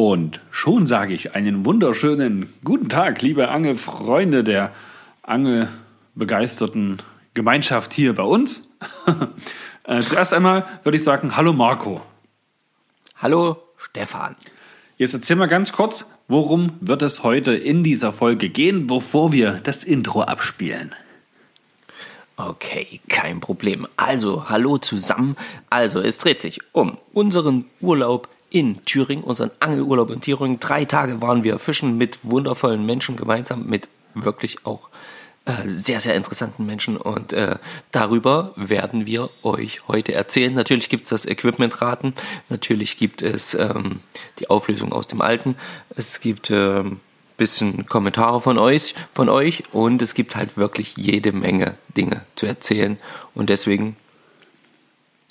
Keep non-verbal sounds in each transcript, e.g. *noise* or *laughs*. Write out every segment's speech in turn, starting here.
Und schon sage ich einen wunderschönen guten Tag, liebe Angelfreunde der angelbegeisterten Gemeinschaft hier bei uns. *laughs* äh, zuerst einmal würde ich sagen, hallo Marco. Hallo Stefan. Jetzt erzähl mal ganz kurz, worum wird es heute in dieser Folge gehen, bevor wir das Intro abspielen. Okay, kein Problem. Also, hallo zusammen. Also, es dreht sich um unseren Urlaub in Thüringen, unseren Angelurlaub in Thüringen. Drei Tage waren wir fischen mit wundervollen Menschen gemeinsam, mit wirklich auch äh, sehr, sehr interessanten Menschen. Und äh, darüber werden wir euch heute erzählen. Natürlich gibt es das Equipmentraten, natürlich gibt es ähm, die Auflösung aus dem Alten, es gibt ähm, bisschen Kommentare von euch, von euch und es gibt halt wirklich jede Menge Dinge zu erzählen. Und deswegen,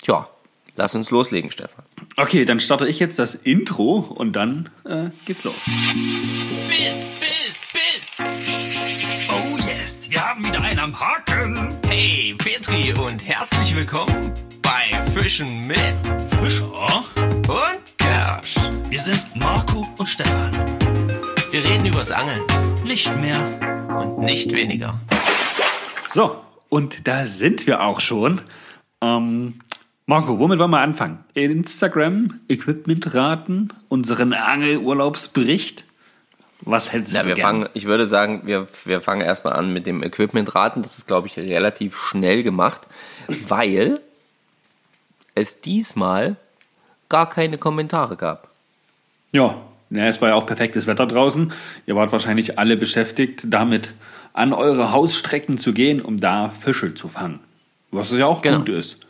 ja, lass uns loslegen, Stefan. Okay, dann starte ich jetzt das Intro und dann äh, geht's los. Biss, Biss, Biss. Oh yes, wir haben wieder einen am Haken. Hey, Petri und herzlich willkommen bei Fischen mit Fischer und Kersch. Wir sind Marco und Stefan. Wir reden übers Angeln. Nicht mehr und nicht weniger. So, und da sind wir auch schon. Ähm, Marco, womit wollen wir anfangen? Instagram, Equipmentraten, unseren Angelurlaubsbericht. Was hältst Ja, du wir gern? fangen, ich würde sagen, wir, wir fangen erstmal an mit dem Equipmentraten. Das ist, glaube ich, relativ schnell gemacht, weil es diesmal gar keine Kommentare gab. Ja, ja, es war ja auch perfektes Wetter draußen. Ihr wart wahrscheinlich alle beschäftigt, damit an eure Hausstrecken zu gehen, um da Fische zu fangen. Was ja auch Genau. gut ist.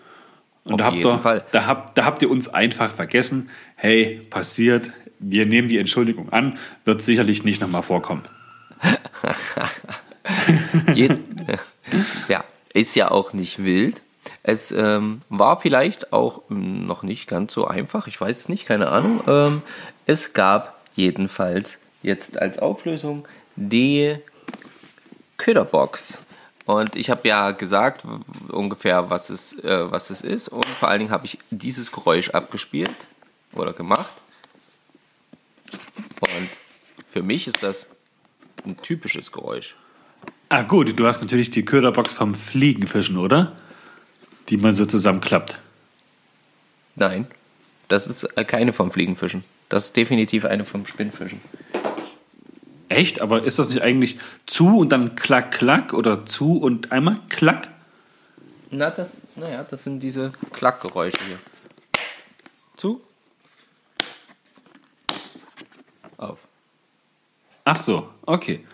Und Auf da habt, jeden ihr, Fall. Da, habt, da habt ihr uns einfach vergessen. Hey, passiert. Wir nehmen die Entschuldigung an. Wird sicherlich nicht nochmal vorkommen. *laughs* *laughs* Ja, ist ja auch nicht wild. Es ähm, war vielleicht auch ähm, noch nicht ganz so einfach, ich weiß es nicht, keine Ahnung. Ähm, es gab jedenfalls jetzt als Auflösung die Köderbox. Und ich habe ja gesagt ungefähr, was es, äh, was es ist. Und vor allen Dingen habe ich dieses Geräusch abgespielt oder gemacht. Und für mich ist das ein typisches Geräusch. Ah gut, du hast natürlich die Köderbox vom Fliegenfischen, oder? Die man so zusammenklappt. Nein, das ist äh, keine vom Fliegenfischen. Das ist definitiv eine vom Spinnfischen. Echt? Aber ist das nicht eigentlich zu und dann klack, klack oder zu und einmal klack? Na, das, naja, das sind diese Klackgeräusche hier. Zu. Auf. Ach so, okay.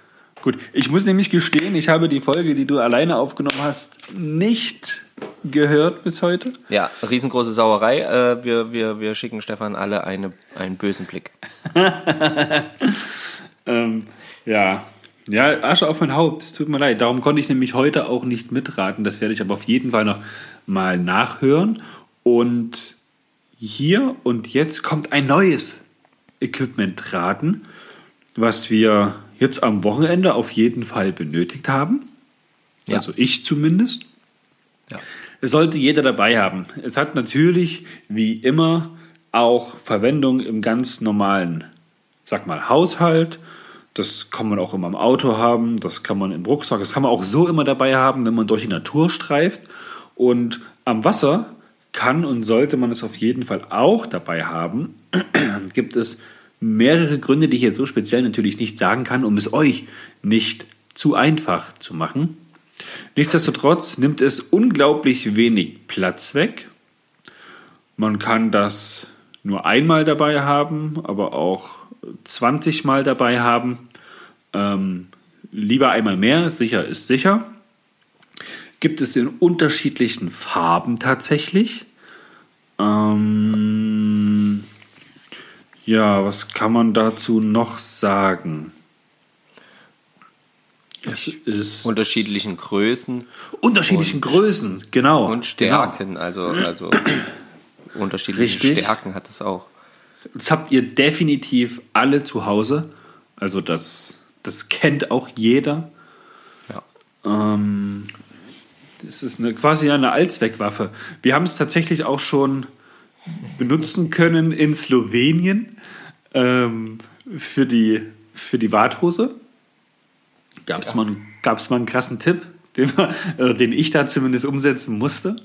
Gut, ich muss nämlich gestehen, ich habe die Folge, die du alleine aufgenommen hast, nicht gehört bis heute. Ja, riesengroße Sauerei. Äh, wir, wir, wir schicken Stefan alle eine, einen bösen Blick. *laughs* Ähm, ja. Ja, Asche auf mein Haupt, es tut mir leid. Darum konnte ich nämlich heute auch nicht mitraten. Das werde ich aber auf jeden Fall noch mal nachhören. Und hier und jetzt kommt ein neues Equipment-Raten, was wir jetzt am Wochenende auf jeden Fall benötigt haben. Ja. Also ich zumindest. Ja. Es sollte jeder dabei haben. Es hat natürlich, wie immer, auch Verwendung im ganz normalen, sag mal, Haushalt. Das kann man auch immer im Auto haben, das kann man im Rucksack, das kann man auch so immer dabei haben, wenn man durch die Natur streift. Und am Wasser kann und sollte man es auf jeden Fall auch dabei haben. *clears throat* Gibt es mehrere Gründe, die ich jetzt so speziell natürlich nicht sagen kann, um es euch nicht zu einfach zu machen. Nichtsdestotrotz nimmt es unglaublich wenig Platz weg. Man kann das nur einmal dabei haben, aber auch 20 Mal dabei haben. Ähm, lieber einmal mehr, sicher ist sicher. Gibt es in unterschiedlichen Farben tatsächlich. Ähm, ja, was kann man dazu noch sagen? Es ist Unterschiedlichen Größen unterschiedlichen Größen, genau. und Stärken. Also, also *clears throat* unterschiedliche Richtig. Stärken hat es auch. Das habt ihr definitiv alle zu Hause. Also das, das kennt auch jeder. Ja. Ähm, das ist eine, quasi eine Allzweckwaffe. Wir haben es tatsächlich auch schon benutzen können in Slowenien. ähm, für, die, für die Warthose. Gab es mal, gab's mal einen krassen Tipp, den, wir, *laughs* äh, den ich da zumindest umsetzen musste.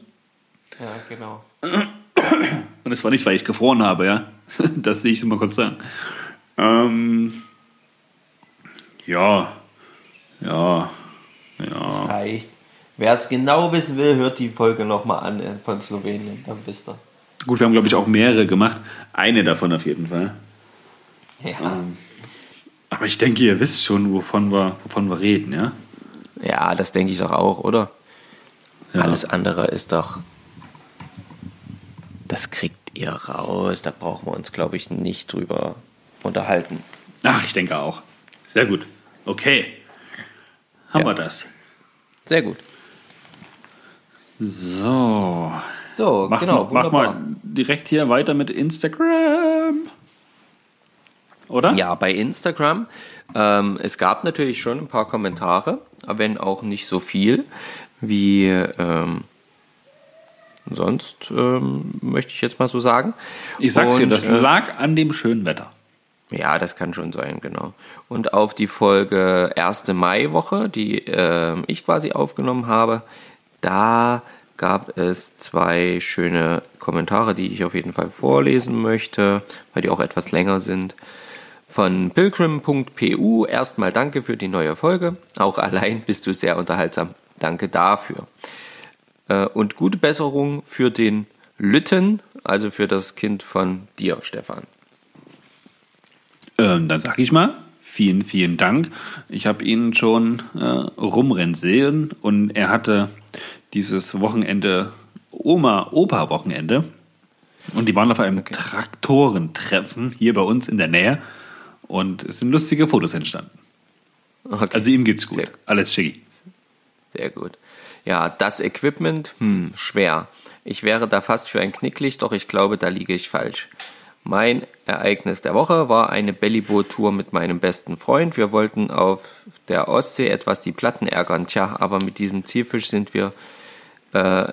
Ja, genau. *clears throat* Und es war nicht, weil ich gefroren habe, ja. *laughs* Das will ich nur mal kurz sagen. Ähm, ja, ja, ja. Reicht. Wer es genau wissen will, hört die Folge nochmal an äh, von Slowenien. Dann wisst ihr. Gut, wir haben, glaube ich, auch mehrere gemacht. Eine davon auf jeden Fall. Ja. Aber ich denke, ihr wisst schon, wovon wir, wovon wir reden, ja? ja, das denke ich doch auch, oder? Ja. Alles andere ist doch. Das kriegt ihr raus. Da brauchen wir uns, glaube ich, nicht drüber unterhalten. Ach, ich denke auch. Sehr gut. Okay. Haben Ja. wir das. Sehr gut. So. So, Mach, genau. mal, mach wunderbar. mal direkt hier weiter mit Instagram. Oder? Ja, bei Instagram. Ähm, es gab natürlich schon ein paar Kommentare, wenn auch nicht so viel wie ähm, sonst, ähm, möchte ich jetzt mal so sagen. Ich sag's dir, Und, das äh, lag an dem schönen Wetter. Ja, das kann schon sein, genau. Und auf die Folge 1. Mai-Woche, die ähm, ich quasi aufgenommen habe, da gab es zwei schöne Kommentare, die ich auf jeden Fall vorlesen möchte, weil die auch etwas länger sind. Von pilgrim.pu, erstmal danke für die neue Folge. Auch allein bist du sehr unterhaltsam. Danke dafür. Äh, Und gute Besserung für den Lütten, also für das Kind von dir, Stefan. Ähm, dann sag ich mal, vielen, vielen Dank. Ich habe ihn schon äh, rumrennen sehen und er hatte dieses Wochenende Oma-Opa-Wochenende und die waren auf einem Traktorentreffen hier bei uns in der Nähe und es sind lustige Fotos entstanden. Okay. Also ihm geht's gut. Sehr- Alles schicki. Sehr gut. Ja, das Equipment, hm, schwer. Ich wäre da fast für ein Knicklicht, doch ich glaube, da liege ich falsch. Mein Ereignis der Woche war eine Bellyboot-Tour mit meinem besten Freund. Wir wollten auf der Ostsee etwas die Platten ärgern. Tja, aber mit diesem Zielfisch sind wir äh,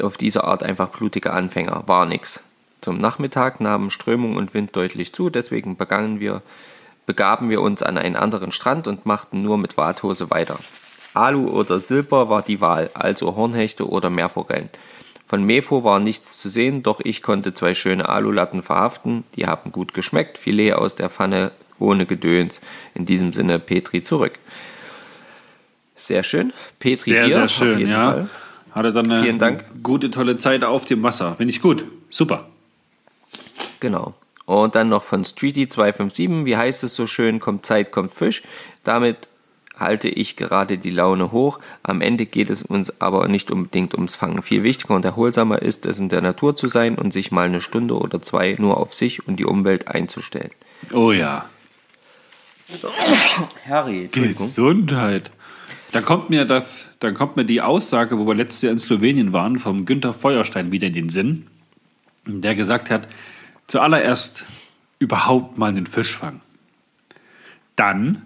auf diese Art einfach blutige Anfänger. War nix. Zum Nachmittag nahmen Strömung und Wind deutlich zu, deswegen begannen wir, begaben wir uns an einen anderen Strand und machten nur mit Warthose weiter. Alu oder Silber war die Wahl, also Hornhechte oder Meerforellen. Von Mefo war nichts zu sehen, doch ich konnte zwei schöne Alulatten verhaften. Die haben gut geschmeckt. Filet aus der Pfanne ohne Gedöns. In diesem Sinne Petri zurück. Sehr schön. Petri Sehr, dir, sehr auf schön, jeden ja. Fall. Hatte dann eine Vielen Dank. gute, tolle Zeit auf dem Wasser. Finde ich gut. Super. Genau. Und dann noch von Streety257, wie heißt es so schön, kommt Zeit, kommt Fisch. Damit halte ich gerade die Laune hoch. Am Ende geht es uns aber nicht unbedingt ums Fangen. Viel wichtiger und erholsamer ist es, in der Natur zu sein und sich mal eine Stunde oder zwei nur auf sich und die Umwelt einzustellen. Oh ja. Harry. Gesundheit. Da kommt mir das, da kommt mir die Aussage, wo wir letztes Jahr in Slowenien waren, vom Günther Feuerstein wieder in den Sinn, der gesagt hat, zuallererst überhaupt mal einen Fisch fangen. Dann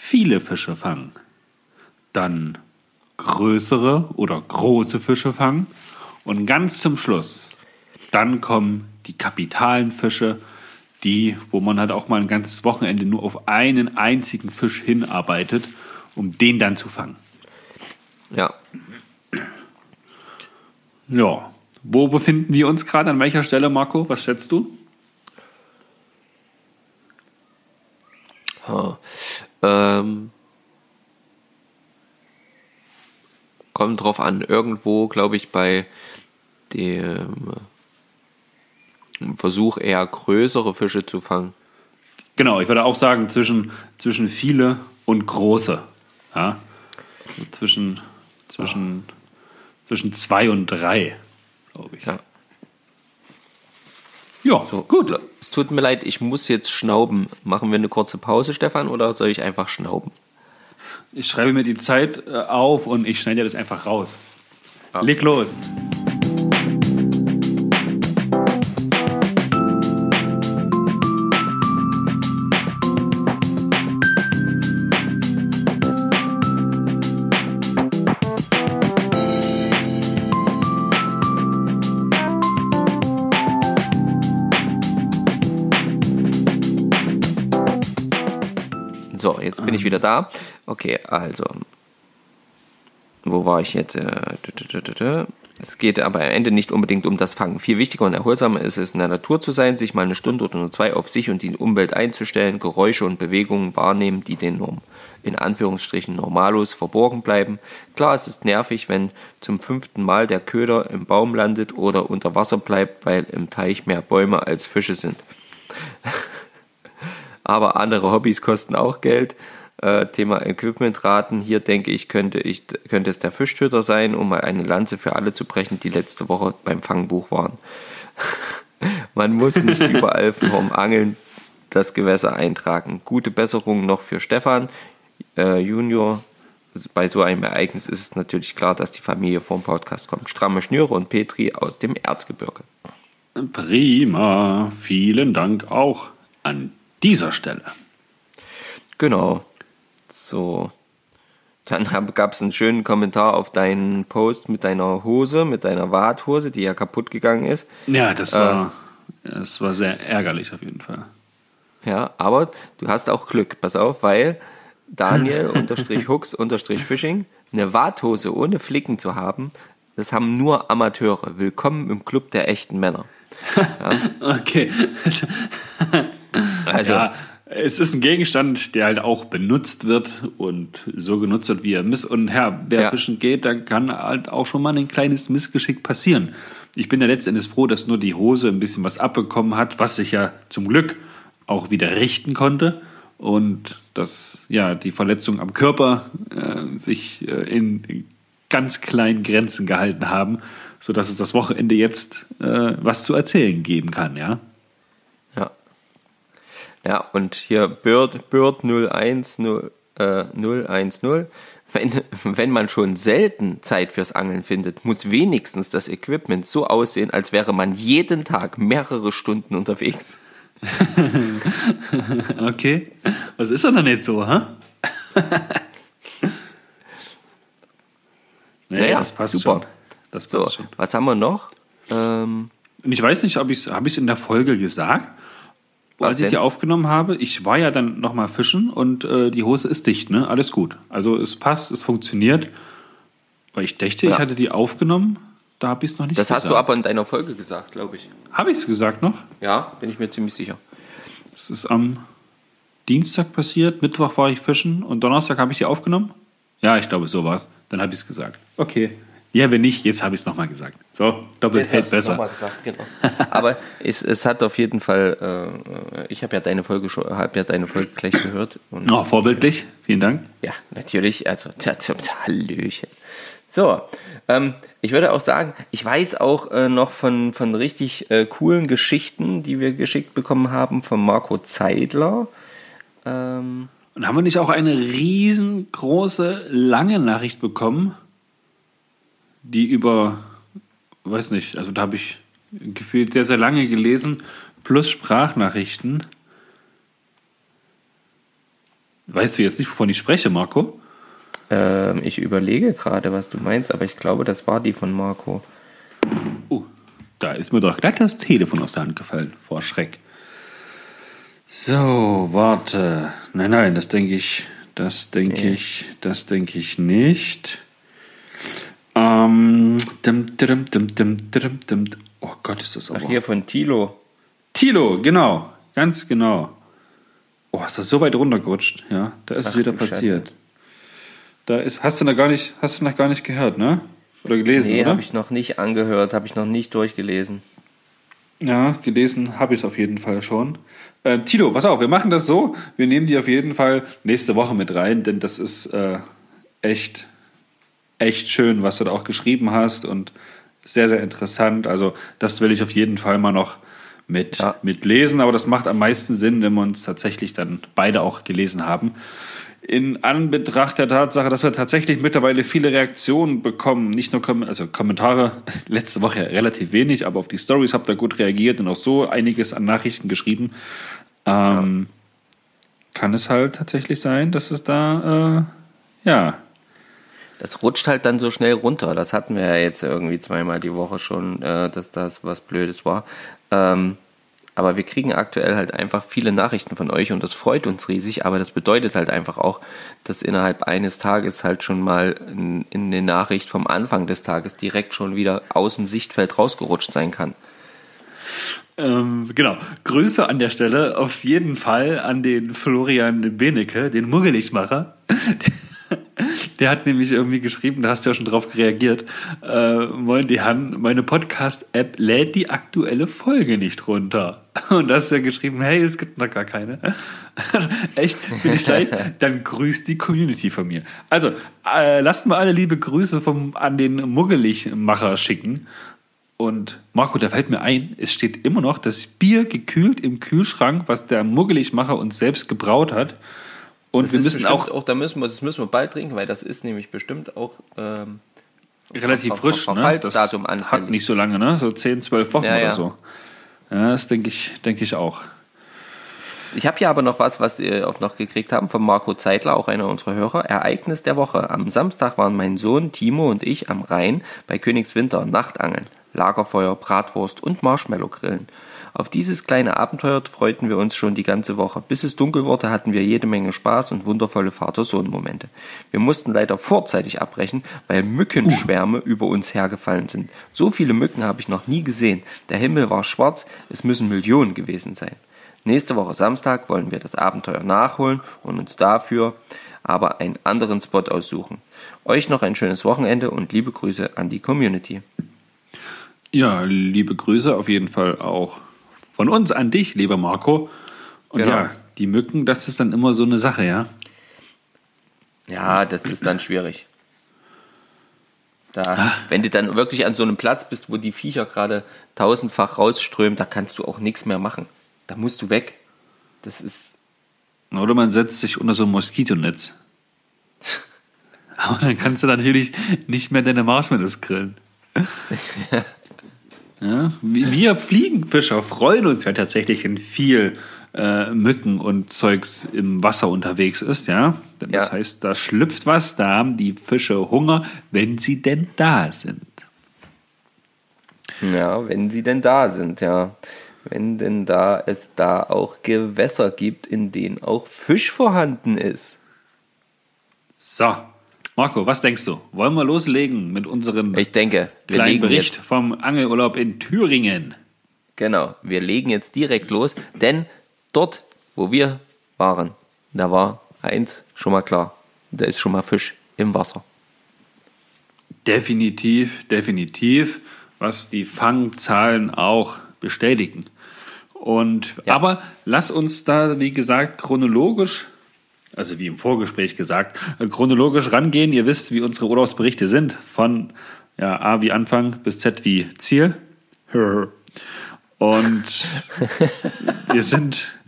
viele Fische fangen. Dann größere oder große Fische fangen. Und ganz zum Schluss, dann kommen die kapitalen Fische, die, wo man halt auch mal ein ganzes Wochenende nur auf einen einzigen Fisch hinarbeitet, um den dann zu fangen. Ja, Ja. Wo befinden wir uns gerade? An welcher Stelle, Marco? Was schätzt du? Ähm, kommt drauf an. Irgendwo, glaube ich, bei dem Versuch eher größere Fische zu fangen. Genau, ich würde auch sagen, zwischen, zwischen viele und große. Ja? So zwischen, zwischen, zwischen zwei und drei, glaube ich. Ja. Ja, So, gut. Es tut mir leid, ich muss jetzt schnauben. Machen wir eine kurze Pause, Stefan, oder soll ich einfach schnauben? Ich schreibe mir die Zeit äh, auf und ich schneide das einfach raus. Ah. Leg los. Jetzt bin ich wieder da. Okay, also. Wo war ich jetzt? Äh. Es geht aber am Ende nicht unbedingt um das Fangen. Viel wichtiger und erholsamer ist es, in der Natur zu sein, sich mal eine Stunde oder nur zwei auf sich und die Umwelt einzustellen, Geräusche und Bewegungen wahrnehmen, die den Norm in Anführungsstrichen Normalos verborgen bleiben. Klar, es ist nervig, wenn zum fünften Mal der Köder im Baum landet oder unter Wasser bleibt, weil im Teich mehr Bäume als Fische sind. Aber andere Hobbys kosten auch Geld. Äh, Thema Equipmentraten. Hier denke ich könnte, ich, könnte es der Fischtöter sein, um mal eine Lanze für alle zu brechen, die letzte Woche beim Fangbuch waren. *laughs* Man muss nicht *laughs* überall vom Angeln das Gewässer eintragen. Gute Besserung noch für Stefan äh, Junior. Bei so einem Ereignis ist es natürlich klar, dass die Familie vom Podcast kommt. Stramme Schnüre und Petri aus dem Erzgebirge. Prima. Vielen Dank auch an dieser Stelle. Genau. So. Dann gab es einen schönen Kommentar auf deinen Post mit deiner Hose, mit deiner Warthose, die ja kaputt gegangen ist. Ja, das war, das war sehr ärgerlich auf jeden Fall. Ja, aber du hast auch Glück, pass auf, weil Daniel *laughs* unterstrich Hooks unterstrich Fishing eine Warthose ohne Flicken zu haben, das haben nur Amateure. Willkommen im Club der echten Männer. *laughs* Okay. Also, ja, es ist ein Gegenstand, der halt auch benutzt wird und so genutzt wird, wie er miss. Und Herr, wer Ja. geht, dann kann halt auch schon mal ein kleines Missgeschick passieren. Ich bin ja letztendlich froh, dass nur die Hose ein bisschen was abbekommen hat, was sich ja zum Glück auch wieder richten konnte. Und dass ja die Verletzungen am Körper äh, sich äh, in ganz kleinen Grenzen gehalten haben, sodass es das Wochenende jetzt äh, was zu erzählen geben kann, ja. Ja, und hier Bird, Bird 010, äh, 010. Wenn, wenn man schon selten Zeit fürs Angeln findet, muss wenigstens das Equipment so aussehen, als wäre man jeden Tag mehrere Stunden unterwegs. *laughs* Okay. Was ist er denn jetzt so, hä? *laughs* nee, Naja, das passt super. schon. Das passt So, schon. was haben wir noch? Ähm, ich weiß nicht, ob ich es habe ich in der Folge gesagt, Als ich die aufgenommen habe. Ich war ja dann nochmal fischen und äh, die Hose ist dicht, ne? Alles gut. Also es passt, es funktioniert. Weil ich dachte, Ja. ich hatte die aufgenommen, da habe ich es noch nicht das hast du gesagt. aber in deiner Folge gesagt, glaube ich. Habe ich es gesagt noch? Ja, bin ich mir ziemlich sicher. Das ist am Dienstag passiert, Mittwoch war ich fischen und Donnerstag habe ich die aufgenommen. Ja, ich glaube, so war es. Dann habe ich es gesagt. Okay. Ja, wenn nicht, jetzt habe ich es nochmal gesagt. So, doppelt hält hast du's besser. noch mal gesagt, genau. *laughs* Aber es, es hat auf jeden Fall, äh, ich habe ja deine Folge schon, habe ja deine Folge gleich gehört. Und Oh, vorbildlich. Vielen Dank. Ja, natürlich. Also, *laughs* Hallöchen. So, ähm, ich würde auch sagen, ich weiß auch äh, noch von, von richtig äh, coolen Geschichten, die wir geschickt bekommen haben von Marco Zeidler. Ähm, Und haben wir nicht auch eine riesengroße, lange Nachricht bekommen, die über, weiß nicht, also da habe ich gefühlt sehr, sehr lange gelesen, plus Sprachnachrichten. Weißt du jetzt nicht, wovon ich spreche, Marco? ähm, ich überlege gerade, was du meinst, aber ich glaube, das war die von Marco. Oh, da ist mir doch gleich das Telefon aus der Hand gefallen, vor Schreck. So, warte. Nein, nein, das denke ich, das denke ich, das denke ich nicht. Ähm, dim, dim, dim, dim, dim, dim. Oh Gott, ist das aber. Ach, hier von Tilo. Tilo, genau, ganz genau. Oh, ist das so weit runtergerutscht, ja? Da ist es Ach, wieder du passiert. Da ist, hast du noch gar nicht, hast du noch gar nicht gehört, ne? Oder gelesen, Nee, habe ich noch nicht angehört, habe ich noch nicht durchgelesen. Ja, gelesen habe ich es auf jeden Fall schon. Äh, Tilo, pass auf, wir machen das so. Wir nehmen die auf jeden Fall nächste Woche mit rein, denn das ist äh, echt, echt schön, was du da auch geschrieben hast und sehr, sehr interessant. Also, das will ich auf jeden Fall mal noch mit, Ja. mit lesen, aber das macht am meisten Sinn, wenn wir uns tatsächlich dann beide auch gelesen haben. In Anbetracht der Tatsache, dass wir tatsächlich mittlerweile viele Reaktionen bekommen, nicht nur Kom also Kommentare, *laughs* letzte Woche relativ wenig, aber auf die Stories habt ihr gut reagiert und auch so einiges an Nachrichten geschrieben, ähm, kann es halt tatsächlich sein, dass es da, äh, ja, Das rutscht halt dann so schnell runter. Das hatten wir ja jetzt irgendwie zweimal die Woche schon, äh, dass das was Blödes war. Ähm, Aber wir kriegen aktuell halt einfach viele Nachrichten von euch und das freut uns riesig, aber das bedeutet halt einfach auch, dass innerhalb eines Tages halt schon mal in, in eine Nachricht vom Anfang des Tages direkt schon wieder aus dem Sichtfeld rausgerutscht sein kann. Ähm, genau. Grüße an der Stelle auf jeden Fall an den Florian Benecke, den Muggeligmacher. Der hat nämlich irgendwie geschrieben, da hast du ja schon drauf reagiert. Äh, moin, die Han, meine Podcast-App lädt die aktuelle Folge nicht runter. *laughs* Und da hast du ja geschrieben, hey, es gibt noch gar keine. *laughs* Echt, bin ich leid. Dann grüßt die Community von mir. Also, äh, lasst mal alle liebe Grüße vom, an den Muggeligmacher schicken. Und Marco, da fällt mir ein, es steht immer noch das Bier gekühlt im Kühlschrank, was der Muggeligmacher uns selbst gebraut hat. Und Das wir müssen auch auch, da müssen wir, das müssen wir bald trinken, weil das ist nämlich bestimmt auch ähm, relativ Ver- frisch. Ne? Verfallsdatum das anfällig. hat nicht so lange, ne? so 10, 12 Wochen Ja, oder ja. so. Ja, das denke ich, denke ich auch. Ich habe hier aber noch was, was wir auf noch gekriegt haben von Marco Zeitler, auch einer unserer Hörer. Ereignis der Woche. Am Samstag waren mein Sohn Timo und ich am Rhein bei Königswinter Nachtangeln, Lagerfeuer, Bratwurst und Marshmallow grillen. Auf dieses kleine Abenteuer freuten wir uns schon die ganze Woche. Bis es dunkel wurde, hatten wir jede Menge Spaß und wundervolle Vater-Sohn-Momente. Wir mussten leider vorzeitig abbrechen, weil Mückenschwärme über uns hergefallen sind. So viele Mücken habe ich noch nie gesehen. Der Himmel war schwarz, es müssen Millionen gewesen sein. Nächste Woche Samstag wollen wir das Abenteuer nachholen und uns dafür aber einen anderen Spot aussuchen. Euch noch ein schönes Wochenende und liebe Grüße an die Community. Ja, liebe Grüße auf jeden Fall auch von uns an dich, lieber Marco. Und Genau. ja, die Mücken, das ist dann immer so eine Sache, ja. Ja, das ist dann schwierig. Da, wenn du dann wirklich an so einem Platz bist, wo die Viecher gerade tausendfach rausströmen, da kannst du auch nichts mehr machen. Da musst du weg. Das ist, Oder man setzt sich unter so ein Moskitonetz. *laughs* Aber dann kannst du natürlich nicht mehr deine Marshmallows grillen. *laughs* Ja, wir Fliegenfischer freuen uns ja tatsächlich, wenn viel äh, Mücken und Zeugs im Wasser unterwegs ist, ja. Denn Das Ja. heißt, da schlüpft was, da haben die Fische Hunger, wenn sie denn da sind. ja, wenn sie denn da sind, ja. Wenn denn da es da auch Gewässer gibt, in denen auch Fisch vorhanden ist. So, Marco, was denkst du? Wollen wir loslegen mit unserem Ich denke, kleinen Bericht jetzt vom Angelurlaub in Thüringen? Genau, wir legen jetzt direkt los, denn dort, wo wir waren, da war eins schon mal klar. Da ist schon mal Fisch im Wasser. Definitiv, definitiv, was die Fangzahlen auch bestätigen. Und Ja. aber lass uns da, wie gesagt, chronologisch, also wie im Vorgespräch gesagt, chronologisch rangehen. Ihr wisst, wie unsere Urlaubsberichte sind, von ja, A wie Anfang bis Z wie Ziel. Und *laughs* wir sind,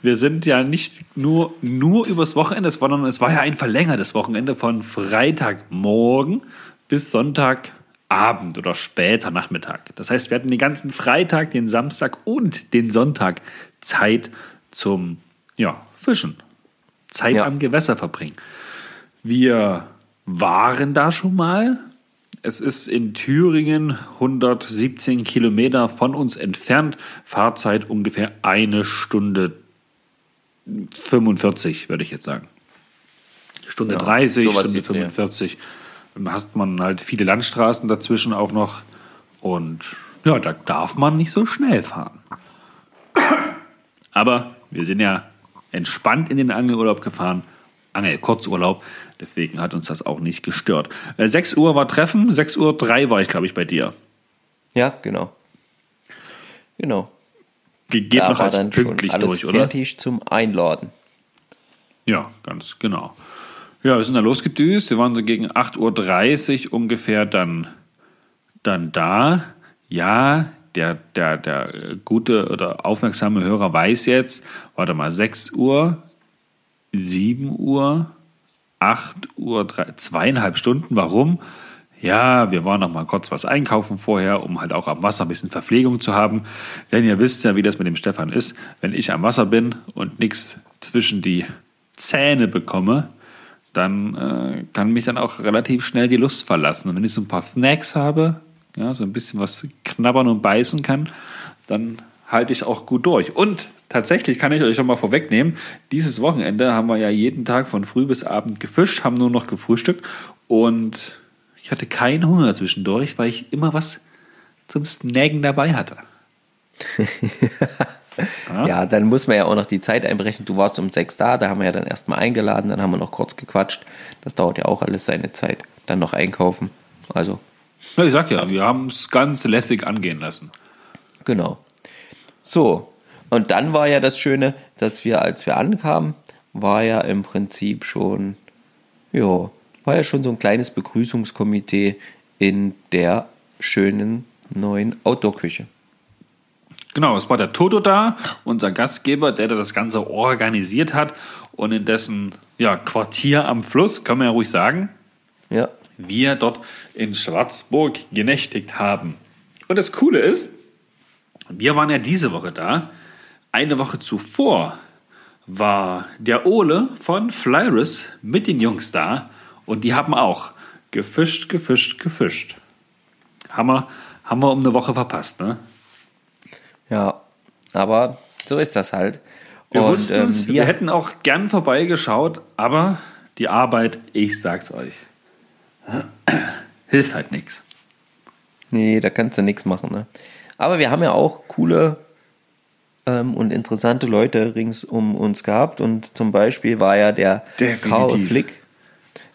wir sind ja nicht nur, nur übers Wochenende, sondern es war ja ein verlängertes Wochenende von Freitagmorgen bis Sonntagabend oder später Nachmittag. Das heißt, wir hatten den ganzen Freitag, den Samstag und den Sonntag Zeit zum ja, Fischen. Zeit Ja. am Gewässer verbringen. Wir waren da schon mal. Es ist in Thüringen 117 Kilometer von uns entfernt. Fahrzeit ungefähr eine Stunde 45, würde ich jetzt sagen. Stunde Ja, 30, sowas Stunde die Dreh. 45. Dann hast man halt viele Landstraßen dazwischen auch noch. Und ja, da darf man nicht so schnell fahren. Aber wir sind ja entspannt in den Angelurlaub gefahren. Angel, Kurzurlaub. Deswegen hat uns das auch nicht gestört. Äh, 6 Uhr war Treffen, 6 Uhr 3 war ich, glaube ich, bei dir. Ja, genau. Genau. Die geht da noch war als dann schon pünktlich alles durch, oder? fertig zum Einladen. Ja, ganz genau. Ja, wir sind da losgedüst. Wir waren so gegen 8.30 Uhr ungefähr dann, dann da. Ja, der, der, der gute oder aufmerksame Hörer weiß jetzt, warte mal, 6 Uhr, 7 Uhr, 8 Uhr, drei, zweieinhalb Stunden. Warum? Ja, wir waren noch mal kurz was einkaufen vorher, um halt auch am Wasser ein bisschen Verpflegung zu haben. Denn ihr wisst ja, wie das mit dem Stefan ist. Wenn ich am Wasser bin und nichts zwischen die Zähne bekomme, dann äh, kann mich dann auch relativ schnell die Lust verlassen. Und wenn ich so ein paar Snacks habe, ja, so ein bisschen was knabbern und beißen kann, dann halte ich auch gut durch. Und tatsächlich kann ich euch schon mal vorwegnehmen, dieses Wochenende haben wir ja jeden Tag von früh bis abend gefischt, haben nur noch gefrühstückt und ich hatte keinen Hunger zwischendurch, weil ich immer was zum Snacken dabei hatte. *laughs* Ja, dann muss man ja auch noch die Zeit einberechnen. Du warst um sechs da, da haben wir ja dann erstmal eingeladen, dann haben wir noch kurz gequatscht. Das dauert ja auch alles seine Zeit. Dann noch einkaufen. Also, Ja, ich sag ja, wir haben es ganz lässig angehen lassen. genau. So, und dann war ja das Schöne, dass wir, als wir ankamen, war ja im Prinzip schon, ja, war ja schon so ein kleines Begrüßungskomitee in der schönen neuen Outdoor-Küche. Genau, es war der Toto da, unser Gastgeber, der da das Ganze organisiert hat und in dessen ja, Quartier am Fluss, kann man ja ruhig sagen, Ja, wir dort in Schwarzburg genächtigt haben. Und das Coole ist, wir waren ja diese Woche da. Eine Woche zuvor war der Ole von Flyris mit den Jungs da und die haben auch gefischt, gefischt, gefischt. Haben wir, haben wir um eine Woche verpasst, ne? ja, aber so ist das halt. Wir Und, wussten ähm, wir, wir, hätten auch gern vorbeigeschaut, aber die Arbeit, ich sag's euch, *coughs* hilft halt nichts. Nee, da kannst du nichts machen. Ne? Aber wir haben ja auch coole ähm, und interessante Leute rings um uns gehabt. Und zum Beispiel war ja der Definitiv. Karl Flick.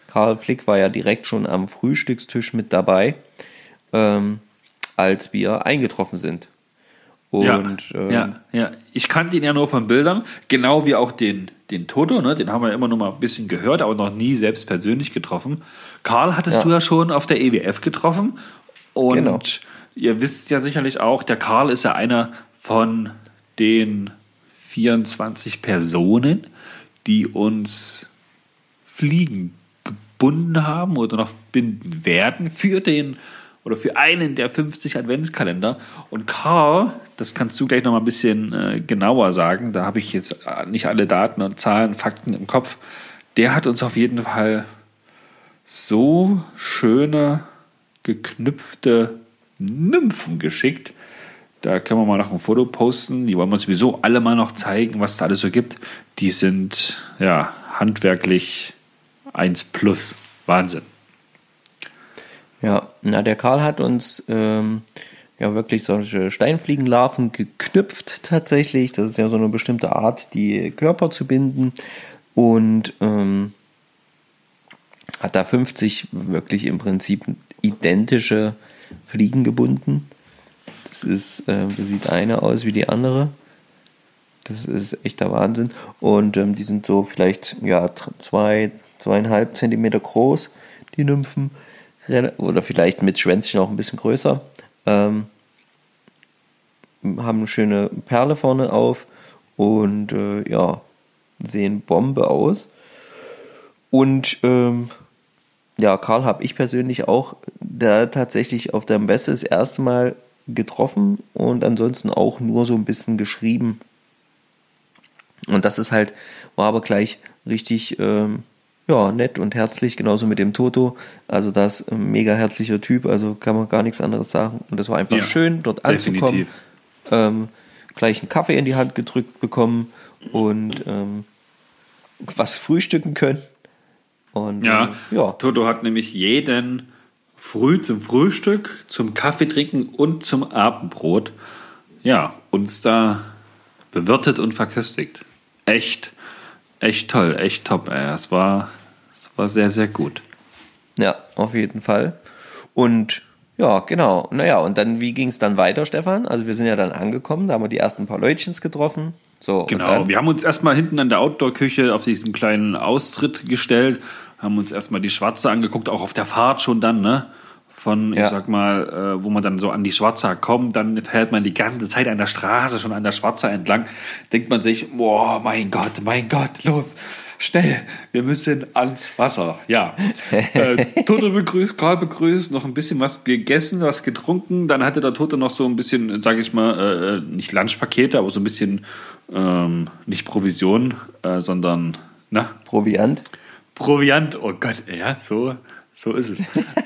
Karl Flick war ja direkt schon am Frühstückstisch mit dabei, ähm, als wir eingetroffen sind. Und ähm, ja, ja, ich kannte ihn ja nur von Bildern, genau wie auch den, den Toto, ne? den haben wir immer noch mal ein bisschen gehört, aber noch nie selbst persönlich getroffen. Karl hattest Ja. du ja schon auf der EWF getroffen und Genau. ihr wisst ja sicherlich auch, der Karl ist ja einer von den 24 Personen, die uns Fliegen gebunden haben oder noch binden werden für den oder für einen der 50 Adventskalender. Und Karl, das kannst du gleich noch mal ein bisschen äh, genauer sagen, da habe ich jetzt äh, nicht alle Daten und Zahlen, Fakten im Kopf. Der hat uns auf jeden Fall so schöne geknüpfte Nymphen geschickt. Da können wir mal noch ein Foto posten. Die wollen wir uns sowieso alle mal noch zeigen, was da alles so gibt. Die sind ja handwerklich 1 plus. Wahnsinn. Ja, na, der Karl hat uns ähm, ja wirklich solche Steinfliegenlarven geknüpft tatsächlich. Das ist ja so eine bestimmte Art, die Körper zu binden. Und ähm, hat da 50 wirklich im Prinzip identische Fliegen gebunden. Das ist, äh, sieht eine aus wie die andere. Das ist echter Wahnsinn. Und ähm, die sind so vielleicht ja zwei, zweieinhalb Zentimeter groß, die Nymphen. Oder vielleicht mit Schwänzchen auch ein bisschen größer. Ähm, haben eine schöne Perle vorne auf und äh, ja, sehen Bombe aus. Und ähm, ja, Karl habe ich persönlich auch da tatsächlich auf der Messe das erste Mal getroffen und ansonsten auch nur so ein bisschen geschrieben. Und das ist halt, war aber gleich richtig ähm, ja, nett und herzlich, genauso mit dem Toto. Also das mega herzlicher Typ, also kann man gar nichts anderes sagen. Und das war einfach Ja, schön, dort anzukommen. Ähm, gleich einen Kaffee in die Hand gedrückt bekommen und ähm, was frühstücken können. Und Ja, äh, ja, Toto hat nämlich jeden früh zum Frühstück, zum Kaffee trinken und zum Abendbrot, ja, uns da bewirtet und verköstigt. Echt, echt toll, echt top. Ey. Es war, war sehr, sehr gut. Ja, auf jeden Fall. Und ja, genau. Naja, und dann, wie ging es dann weiter, Stefan? Also wir sind ja dann angekommen, da haben wir die ersten paar Leutchens getroffen. So, Genau, wir haben uns erstmal hinten an der Outdoor-Küche auf diesen kleinen Austritt gestellt, haben uns erstmal die Schwarze angeguckt, auch auf der Fahrt schon dann, ne? Von, Ja. ich sag mal, äh, wo man dann so an die Schwarze kommt, dann fährt man die ganze Zeit an der Straße schon an der Schwarze entlang, denkt man sich, boah, mein Gott, mein Gott, los, schnell, wir müssen ans Wasser. Ja, *laughs* äh, Toto begrüßt, Karl begrüßt, noch ein bisschen was gegessen, was getrunken, dann hatte der Toto noch so ein bisschen, sag ich mal, äh, nicht Lunchpakete, aber so ein bisschen, ähm, nicht Provision, äh, sondern, na, Proviant. Proviant, oh Gott, ja, so, So ist es.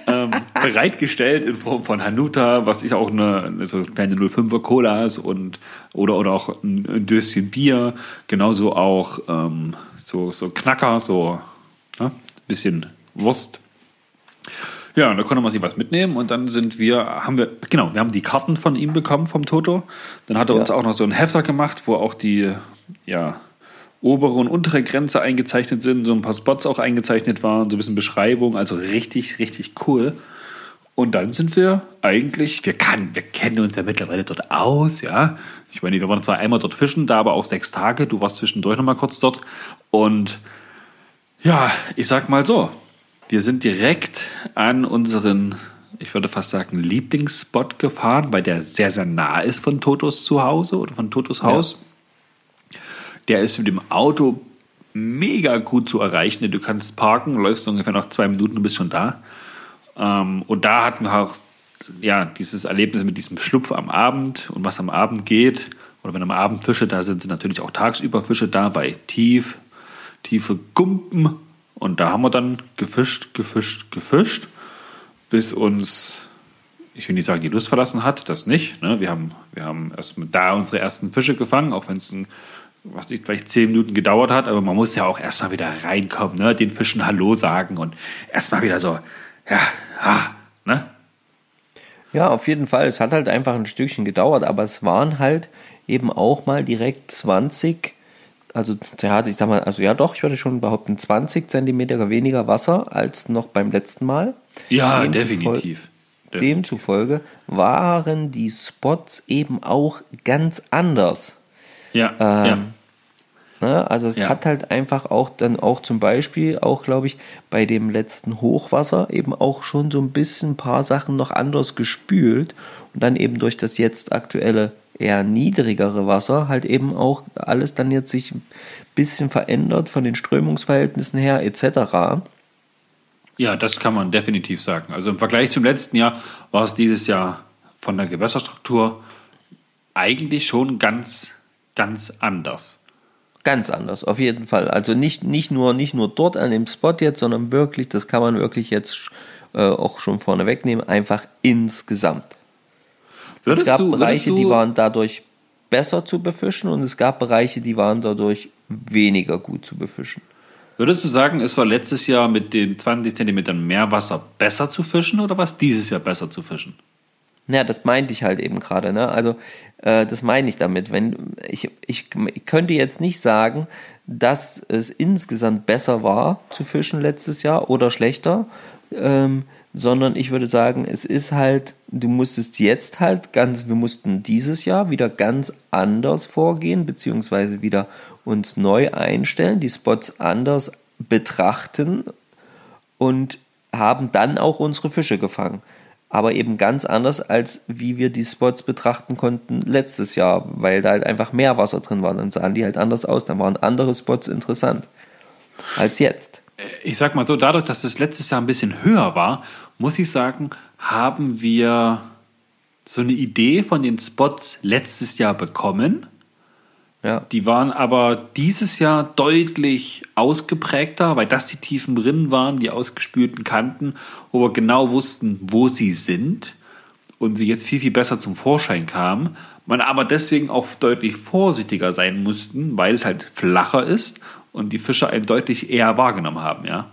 ähm, bereitgestellt in Form von Hanuta, was ich auch eine, so kleine 05er Cola ist und oder, oder auch ein, ein Döschen Bier. Genauso auch ähm, so, so Knacker, so ein bisschen Wurst. Ja, und da konnte man sich was mitnehmen und dann sind wir, haben wir, genau, wir haben die Karten von ihm bekommen, vom Toto. Dann hat er Ja. uns auch noch so einen Hefter gemacht, wo auch die, ja, obere und untere Grenze eingezeichnet sind, so ein paar Spots auch eingezeichnet waren, so ein bisschen Beschreibung, also richtig, richtig cool. Und dann sind wir eigentlich, wir, kann, wir kennen uns ja mittlerweile dort aus, ja. Ich meine, wir waren zwar einmal dort fischen, da aber auch sechs Tage. Du warst zwischendurch noch mal kurz dort. Und ja, ich sag mal so, wir sind direkt an unseren, ich würde fast sagen, Lieblingsspot gefahren, weil der sehr, sehr nah ist von Totos Zuhause oder von Totos Haus. Der ist mit dem Auto mega gut zu erreichen. Du kannst parken, läufst ungefähr noch zwei Minuten und bist schon da. Ähm, und da hatten wir auch ja, dieses Erlebnis mit diesem Schlupf am Abend und was am Abend geht. Oder wenn am Abend Fische da sind, sind natürlich auch tagsüber Fische da bei tief, tiefe Gumpen. Und da haben wir dann gefischt, gefischt, gefischt, bis uns, ich will nicht sagen, die Lust verlassen hat, das nicht. Ne? Wir haben, wir haben erst da unsere ersten Fische gefangen, auch wenn es ein, was nicht, vielleicht zehn Minuten gedauert hat, aber man muss ja auch erstmal wieder reinkommen, ne? den Fischen Hallo sagen und erstmal wieder so, ja, ah, ne? Ja, auf jeden Fall. Es hat halt einfach ein Stückchen gedauert, aber es waren halt eben auch mal direkt 20, also ja, ich sag mal, also ja doch, ich würde schon behaupten, 20 Zentimeter weniger Wasser als noch beim letzten Mal. Ja, definitiv. Demzufolge waren die Spots eben auch ganz anders. Ja, Ähm, ja. Ne? Also es Ja. hat halt einfach auch dann auch zum Beispiel, auch glaube ich, bei dem letzten Hochwasser eben auch schon so ein bisschen ein paar Sachen noch anders gespült und dann eben durch das jetzt aktuelle eher niedrigere Wasser halt eben auch alles dann jetzt sich ein bisschen verändert von den Strömungsverhältnissen her etc. Ja, das kann man definitiv sagen. Also im Vergleich zum letzten Jahr war es dieses Jahr von der Gewässerstruktur eigentlich schon ganz, ganz anders. Ganz anders, auf jeden Fall. Also nicht, nicht, nur, nicht nur dort an dem Spot jetzt, sondern wirklich, das kann man wirklich jetzt äh, auch schon vorne wegnehmen, einfach insgesamt. Würdest es gab du, Bereiche, die waren dadurch besser zu befischen und es gab Bereiche, die waren dadurch weniger gut zu befischen. Würdest du sagen, es war letztes Jahr mit den 20 Zentimetern mehr Wasser besser zu fischen oder war es dieses Jahr besser zu fischen? Ja, das meinte ich halt eben gerade. Ne? Also äh, das meine ich damit. Wenn ich, ich, ich könnte jetzt nicht sagen, dass es insgesamt besser war zu fischen letztes Jahr oder schlechter, ähm, sondern ich würde sagen, es ist halt, du musstest jetzt halt ganz, wir mussten dieses Jahr wieder ganz anders vorgehen, beziehungsweise wieder uns neu einstellen, die Spots anders betrachten und haben dann auch unsere Fische gefangen. Aber eben ganz anders, als wie wir die Spots betrachten konnten letztes Jahr, weil da halt einfach mehr Wasser drin war. Dann sahen die halt anders aus. Dann waren andere Spots interessant als jetzt. Ich sag mal so, dadurch, dass es letztes Jahr ein bisschen höher war, muss ich sagen, haben wir so eine Idee von den Spots letztes Jahr bekommen. Ja, Die waren aber dieses Jahr deutlich ausgeprägter, weil das die tiefen Rinnen waren, die ausgespülten Kanten, wo wir genau wussten, wo sie sind und sie jetzt viel, viel besser zum Vorschein kamen. Man aber deswegen auch deutlich vorsichtiger sein mussten, weil es halt flacher ist und die Fische einen deutlich eher wahrgenommen haben, ja.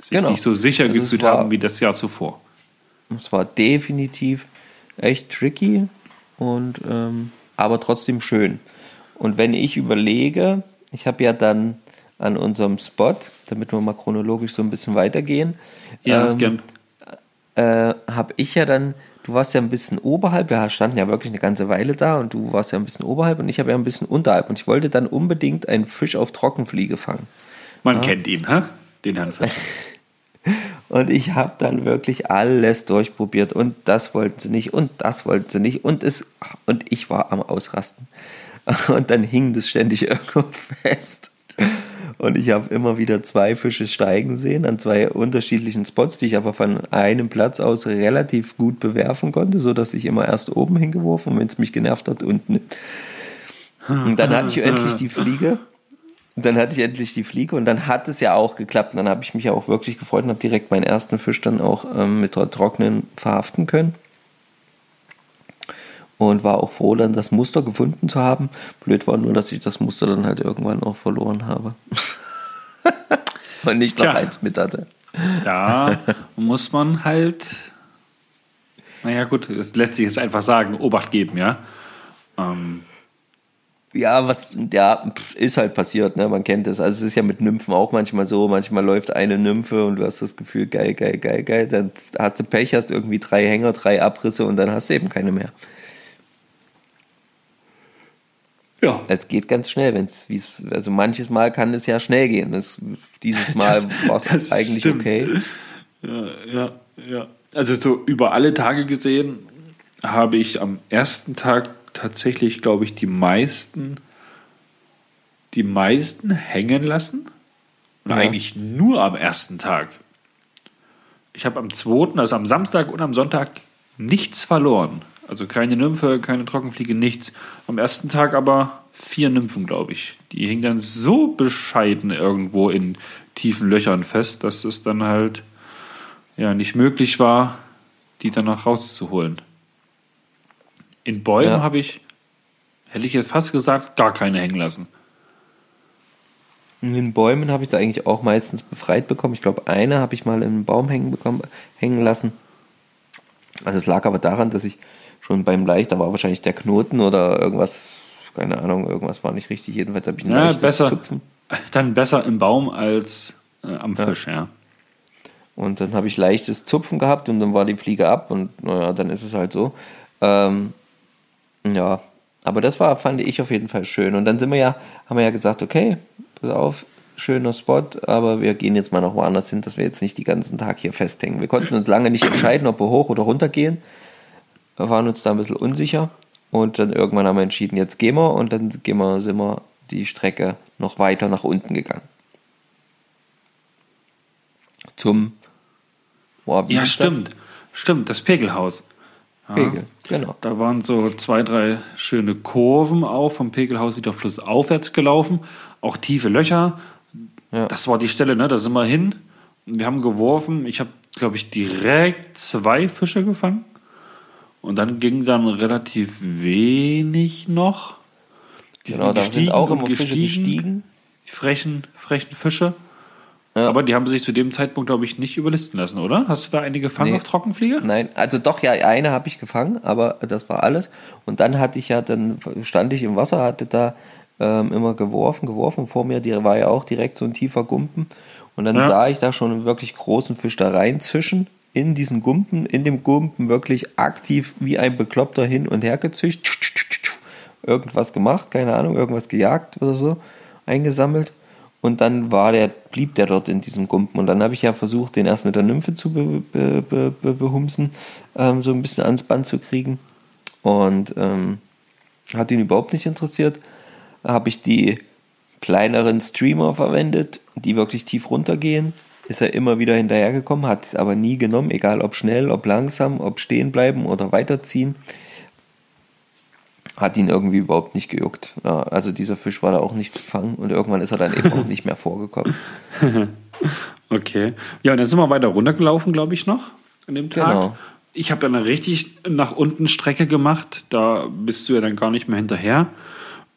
Sich Genau. nicht so sicher Also gefühlt war- haben wie das Jahr zuvor. es war definitiv echt tricky und ähm, aber trotzdem schön. Und wenn ich überlege, ich habe ja dann an unserem Spot, damit wir mal chronologisch so ein bisschen weitergehen, Ja, ähm, gern. äh, habe ich ja dann, du warst ja ein bisschen oberhalb, wir standen ja wirklich eine ganze Weile da und du warst ja ein bisschen oberhalb und ich habe ja ein bisschen unterhalb und ich wollte dann unbedingt einen Fisch auf Trockenfliege fangen. Man kennt ihn, hä? den Herrn Fischer. *laughs* Und ich habe dann wirklich alles durchprobiert und das wollten sie nicht und das wollten sie nicht und es und ich war am Ausrasten. Und dann hing das ständig *laughs* irgendwo fest. Und ich habe immer wieder zwei Fische steigen sehen an zwei unterschiedlichen Spots, die ich aber von einem Platz aus relativ gut bewerfen konnte, sodass ich immer erst oben hingeworfen und wenn es mich genervt hat, unten. Und dann hatte ich endlich die Fliege Und dann hatte ich endlich die Fliege und dann hat es ja auch geklappt. Und dann habe ich mich ja auch wirklich gefreut und habe direkt meinen ersten Fisch dann auch ähm, mit der trockenen verhaften können. Und war auch froh, dann das Muster gefunden zu haben. Blöd war nur, dass ich das Muster dann halt irgendwann auch verloren habe. *laughs* und nicht noch Tja. eins mit hatte. Da muss man halt, naja gut, es lässt sich jetzt einfach sagen, Obacht geben, ja. Ähm, Ja, was, ja, ist halt passiert, ne? Man kennt es. Also es ist ja mit Nymphen auch manchmal so. Manchmal läuft eine Nymphe und du hast das Gefühl, geil, geil, geil, geil. Dann hast du Pech, hast irgendwie drei Hänger, drei Abrisse und dann hast du eben keine mehr. Ja. Es geht ganz schnell, wenn es, wie es, also manches Mal kann es ja schnell gehen. Das, dieses Mal *laughs* war es eigentlich stimmt. okay. Ja, ja, ja. Also so über alle Tage gesehen habe ich am ersten Tag tatsächlich, glaube ich, die meisten, die meisten hängen lassen. Und Ja. eigentlich nur am ersten Tag. Ich habe am zweiten, also am Samstag und am Sonntag nichts verloren. Also keine Nymphe, keine Trockenfliege, nichts. Am ersten Tag aber vier Nymphen, glaube ich. Die hingen dann so bescheiden irgendwo in tiefen Löchern fest, dass es dann halt ja nicht möglich war, die danach rauszuholen. In Bäumen Ja. habe ich, hätte ich jetzt fast gesagt, gar keine hängen lassen. In den Bäumen habe ich es eigentlich auch meistens befreit bekommen. Ich glaube, eine habe ich mal in einem Baum hängen, bekommen, hängen lassen. Also es lag aber daran, dass ich schon beim Leicht, da war wahrscheinlich der Knoten oder irgendwas, keine Ahnung, irgendwas war nicht richtig. Jedenfalls habe ich ein Ja, leichtes besser. Zupfen. Dann besser im Baum als äh, am Fisch, ja. Und dann habe ich leichtes Zupfen gehabt und dann war die Fliege ab und naja, dann ist es halt so. Ähm, ja, aber das war, fand ich auf jeden Fall schön. Und dann sind wir ja, haben wir ja gesagt, okay, pass auf, schöner Spot, aber wir gehen jetzt mal noch woanders hin, dass wir jetzt nicht den ganzen Tag hier festhängen. Wir konnten uns lange nicht entscheiden, ob wir hoch oder runter gehen. Wir waren uns da ein bisschen unsicher. Und dann irgendwann haben wir entschieden, jetzt gehen wir und dann gehen wir, sind wir die Strecke noch weiter nach unten gegangen. Zum boah, Ja, hieß das? stimmt. Stimmt, das Pegelhaus. Ja. Pegel, genau. Da waren so zwei, drei schöne Kurven auch vom Pegelhaus wieder flussaufwärts gelaufen. Auch tiefe Löcher. Ja. Das war die Stelle, ne? Da sind wir hin. Wir haben geworfen. Ich habe, glaube ich, direkt zwei Fische gefangen. Und dann ging dann relativ wenig noch. Die Genau, da sind auch immer Fische gestiegen. Die frechen, frechen Fische. Ja. Aber die haben sich zu dem Zeitpunkt, glaube ich, nicht überlisten lassen, oder? Hast du da eine gefangen Nee. auf Trockenfliege? Nein, also doch, ja, eine habe ich gefangen, aber das war alles. Und dann hatte ich ja, dann stand ich im Wasser, hatte da ähm, immer geworfen, geworfen. Vor mir die, war ja auch direkt so ein tiefer Gumpen. Und dann Ja. sah ich da schon einen wirklich großen Fisch da reinzischen in diesen Gumpen, in dem Gumpen wirklich aktiv wie ein Bekloppter hin und her gezischt. Irgendwas gemacht, keine Ahnung, irgendwas gejagt oder so, eingesammelt. Und dann war der, blieb der dort in diesem Gumpen. Und dann habe ich ja versucht, den erst mit der Nymphe zu be, be, be, behumsen, ähm, so ein bisschen ans Band zu kriegen. Und ähm, hat ihn überhaupt nicht interessiert. Habe ich die kleineren Streamer verwendet, die wirklich tief runtergehen. Ist er immer wieder hinterhergekommen, hat es aber nie genommen, egal ob schnell, ob langsam, ob stehen bleiben oder weiterziehen. Hat ihn irgendwie überhaupt nicht gejuckt. Ja, also dieser Fisch war da auch nicht zu fangen und irgendwann ist er dann eben auch nicht mehr vorgekommen. *laughs* Okay. Ja, und dann sind wir weiter runtergelaufen, glaube ich, noch an dem Tag. Genau. Ich habe dann eine richtig nach unten Strecke gemacht. Da bist du ja dann gar nicht mehr hinterher.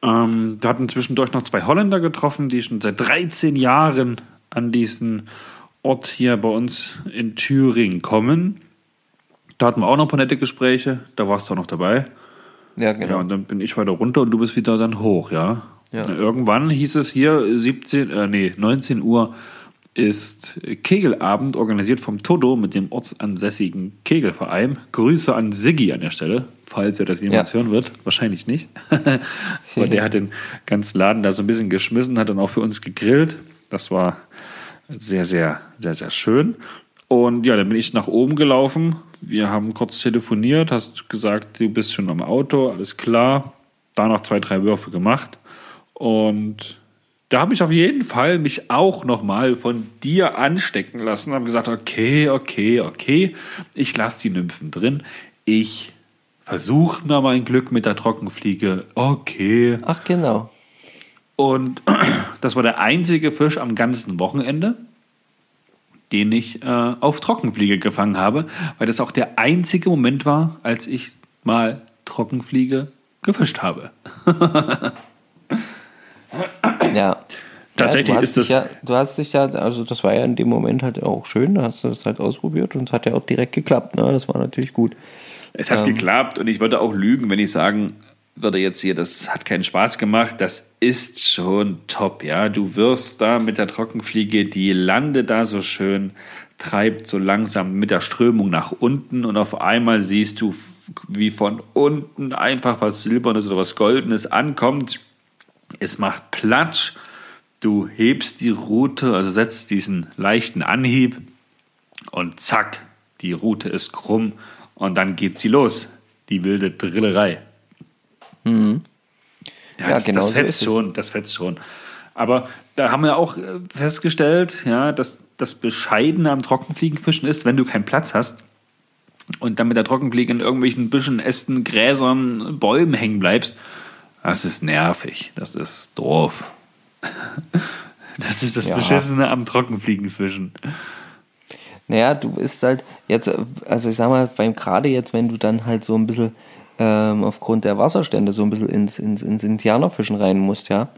Ähm, wir hatten zwischendurch noch zwei Holländer getroffen, die schon seit 13 Jahren an diesen Ort hier bei uns in Thüringen kommen. Da hatten wir auch noch ein paar nette Gespräche. Da warst du auch noch dabei. Ja, Ja, genau. und dann bin ich weiter runter und du bist wieder dann hoch, ja. Ja. Irgendwann hieß es hier 17, äh, nee, 19 Uhr ist Kegelabend organisiert vom Todo mit dem ortsansässigen Kegelverein. Grüße an Siggi an der Stelle, falls er das jemals Ja. hören wird. Wahrscheinlich nicht. *laughs* Aber der hat den ganzen Laden da so ein bisschen geschmissen, hat dann auch für uns gegrillt. Das war sehr, sehr, sehr, sehr schön. Und ja, dann bin ich nach oben gelaufen. Wir haben kurz telefoniert, hast gesagt, du bist schon am Auto, alles klar. Da noch zwei, drei Würfe gemacht. Und da habe ich auf jeden Fall mich auch nochmal von dir anstecken lassen. Habe gesagt, okay, okay, okay, ich lasse die Nymphen drin. Ich versuche mal mein Glück mit der Trockenfliege. Okay. Ach, genau. Und *clears throat* das war der einzige Fisch am ganzen Wochenende, den ich äh, auf Trockenfliege gefangen habe, weil das auch der einzige Moment war, als ich mal Trockenfliege gefischt habe. *laughs* Ja. Tatsächlich ja, du hast ist das- Ja, du hast dich ja, also das war ja in dem Moment halt auch schön, da hast du das halt ausprobiert und es hat ja auch direkt geklappt, ne? Das war natürlich gut. Es hat Ähm. geklappt und ich würde auch lügen, wenn ich sagen würde jetzt hier, das hat keinen Spaß gemacht. Das ist schon top, ja. Du wirfst da mit der Trockenfliege, die landet da so schön, treibt so langsam mit der Strömung nach unten und auf einmal siehst du, wie von unten einfach was Silbernes oder was Goldenes ankommt. Es macht Platsch. Du hebst die Rute, also setzt diesen leichten Anhieb und zack, die Rute ist krumm und dann geht sie los. Die wilde Drillerei. Ja, Ja, das, genau das so fetzt schon, das fetzt schon. Aber da haben wir auch äh, festgestellt, ja, dass das Bescheidene am Trockenfliegenfischen ist, wenn du keinen Platz hast und dann mit der Trockenfliege in irgendwelchen Büschen, Ästen, Gräsern, Bäumen hängen bleibst, das ist nervig, das ist doof. *laughs* Das ist das Ja. Beschissene am Trockenfliegenfischen. Naja, du bist halt jetzt, äh, also ich sag mal, beim gerade jetzt, wenn du dann halt so ein bisschen ähm, aufgrund der Wasserstände so ein bisschen ins, ins, ins Indianerfischen rein musst, ja.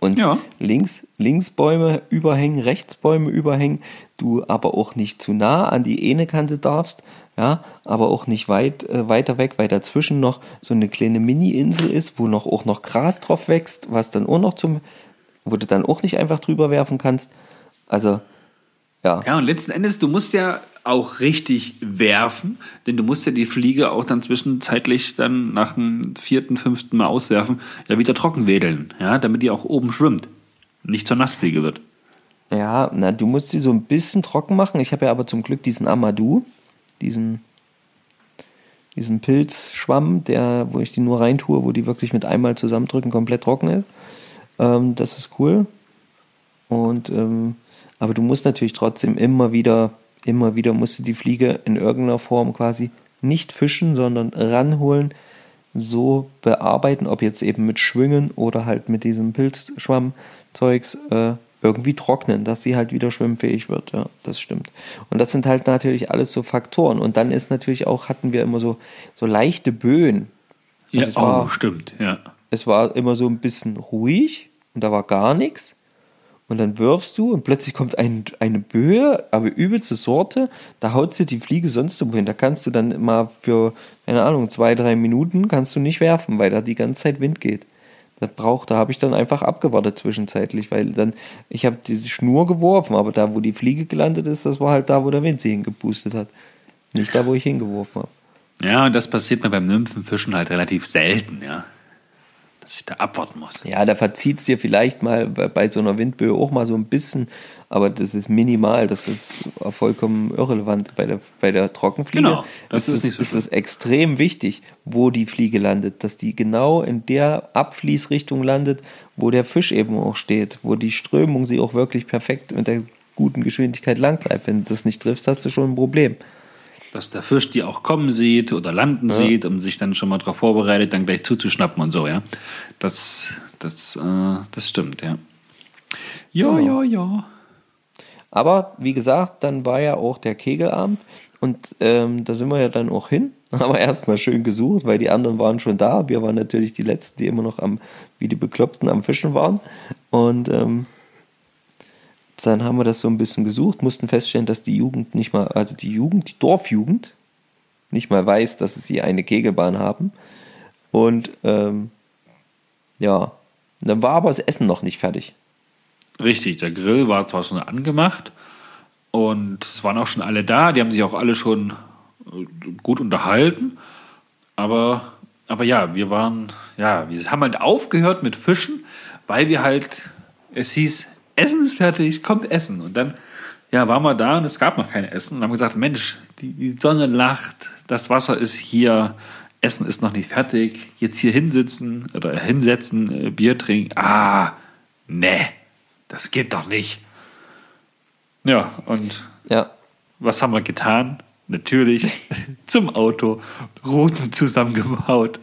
Und Ja. links, links Bäume überhängen, rechts Bäume überhängen, du aber auch nicht zu nah an die eine Kante darfst, ja, aber auch nicht weit äh, weiter weg, weil dazwischen noch so eine kleine Mini-Insel ist, wo noch auch noch Gras drauf wächst, was dann auch noch zum, wo du dann auch nicht einfach drüber werfen kannst. Also, ja. Ja, und letzten Endes, du musst ja auch richtig werfen, denn du musst ja die Fliege auch dann zwischenzeitlich dann nach dem vierten, fünften Mal auswerfen, ja wieder trocken wedeln, ja, damit die auch oben schwimmt. und Nicht zur Nassfliege wird. Ja, na, du musst sie so ein bisschen trocken machen. Ich habe ja aber zum Glück diesen Amadou, diesen, diesen Pilzschwamm, der, wo ich die nur reintue, wo die wirklich mit einmal zusammendrücken komplett trocken ist. Ähm, das ist cool. Und ähm, aber du musst natürlich trotzdem immer wieder, immer wieder musst du die Fliege in irgendeiner Form quasi nicht fischen, sondern ranholen, so bearbeiten, ob jetzt eben mit Schwingen oder halt mit diesem Pilzschwammzeugs äh, irgendwie trocknen, dass sie halt wieder schwimmfähig wird. Ja, das stimmt. Und das sind halt natürlich alles so Faktoren. Und dann ist natürlich auch, hatten wir immer so, so leichte Böen. Ja, Also es war- oh, stimmt, ja. es war immer so ein bisschen ruhig und da war gar nichts. Und dann wirfst du und plötzlich kommt ein, eine Böe, aber übelste Sorte. Da haut sie die Fliege sonst irgendwo hin. Da kannst du dann mal für, keine Ahnung, zwei, drei Minuten kannst du nicht werfen, weil da die ganze Zeit Wind geht. Da braucht, da habe ich dann einfach abgewartet zwischenzeitlich, weil dann, ich habe diese Schnur geworfen, aber da, wo die Fliege gelandet ist, das war halt da, wo der Wind sie hingepustet hat. Nicht da, wo ich hingeworfen habe. Ja, und das passiert mir beim Nymphenfischen halt relativ selten, ja. Dass ich da abwarten muss. Ja, da verzieht es dir vielleicht mal bei, bei so einer Windböe auch mal so ein bisschen, aber das ist minimal, das ist vollkommen irrelevant. Bei der, bei der Trockenfliege Genau, das ist, ist so ist es extrem wichtig, wo die Fliege landet, dass die genau in der Abfließrichtung landet, wo der Fisch eben auch steht, wo die Strömung sie auch wirklich perfekt mit der guten Geschwindigkeit lang bleibt. Wenn du das nicht triffst, hast du schon ein Problem. Dass der Fisch die auch kommen sieht oder landen sieht, um sich dann schon mal darauf vorbereitet, dann gleich zuzuschnappen und so, ja. Das, das, äh, das stimmt, ja. Ja, ja, ja. Aber wie gesagt, dann war ja auch der Kegelabend und ähm, da sind wir ja dann auch hin. *laughs* Haben wir erstmal schön gesucht, weil die anderen waren schon da. Wir waren natürlich die Letzten, die immer noch am, wie die Bekloppten am Fischen waren. Und ähm, dann haben wir das so ein bisschen gesucht, mussten feststellen, dass die Jugend nicht mal, also die Jugend, die Dorfjugend, nicht mal weiß, dass sie eine Kegelbahn haben. Und ähm, ja, dann war aber das Essen noch nicht fertig. Richtig, der Grill war zwar schon angemacht und es waren auch schon alle da, die haben sich auch alle schon äh, gut unterhalten, aber, aber ja, wir waren, ja, wir haben halt aufgehört mit Fischen, weil wir halt, es hieß, Essen ist fertig, kommt Essen. Und dann, ja, waren wir da und es gab noch kein Essen und haben gesagt, Mensch, die, die Sonne lacht, das Wasser ist hier, Essen ist noch nicht fertig, jetzt hier hinsitzen oder hinsetzen, äh, Bier trinken, ah, nee, das geht doch nicht. Ja, und Ja, was haben wir getan? Natürlich *laughs* zum Auto, Routen zusammengebaut,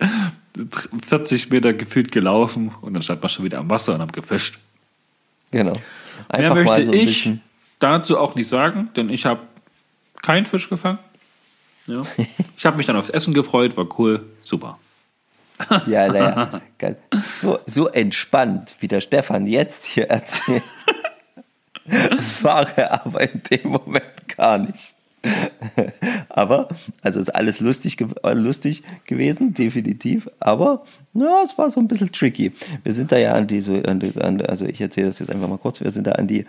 40 Meter gefühlt gelaufen und dann stand man schon wieder am Wasser und haben gefischt. Genau. Mehr Einfach möchte mal so ein ich bisschen. dazu auch nicht sagen, denn ich habe keinen Fisch gefangen. Ja. *laughs* Ich habe mich dann aufs Essen gefreut, war cool, super. Ja, naja. *laughs* So, so entspannt, wie der Stefan jetzt hier erzählt. *laughs* War er aber in dem Moment gar nicht. *laughs* Aber, also ist alles lustig, äh, lustig gewesen, definitiv. Aber, ja, es war so ein bisschen tricky. Wir sind da ja an die, so, an die an, also ich erzähle das jetzt einfach mal kurz, wir sind da an die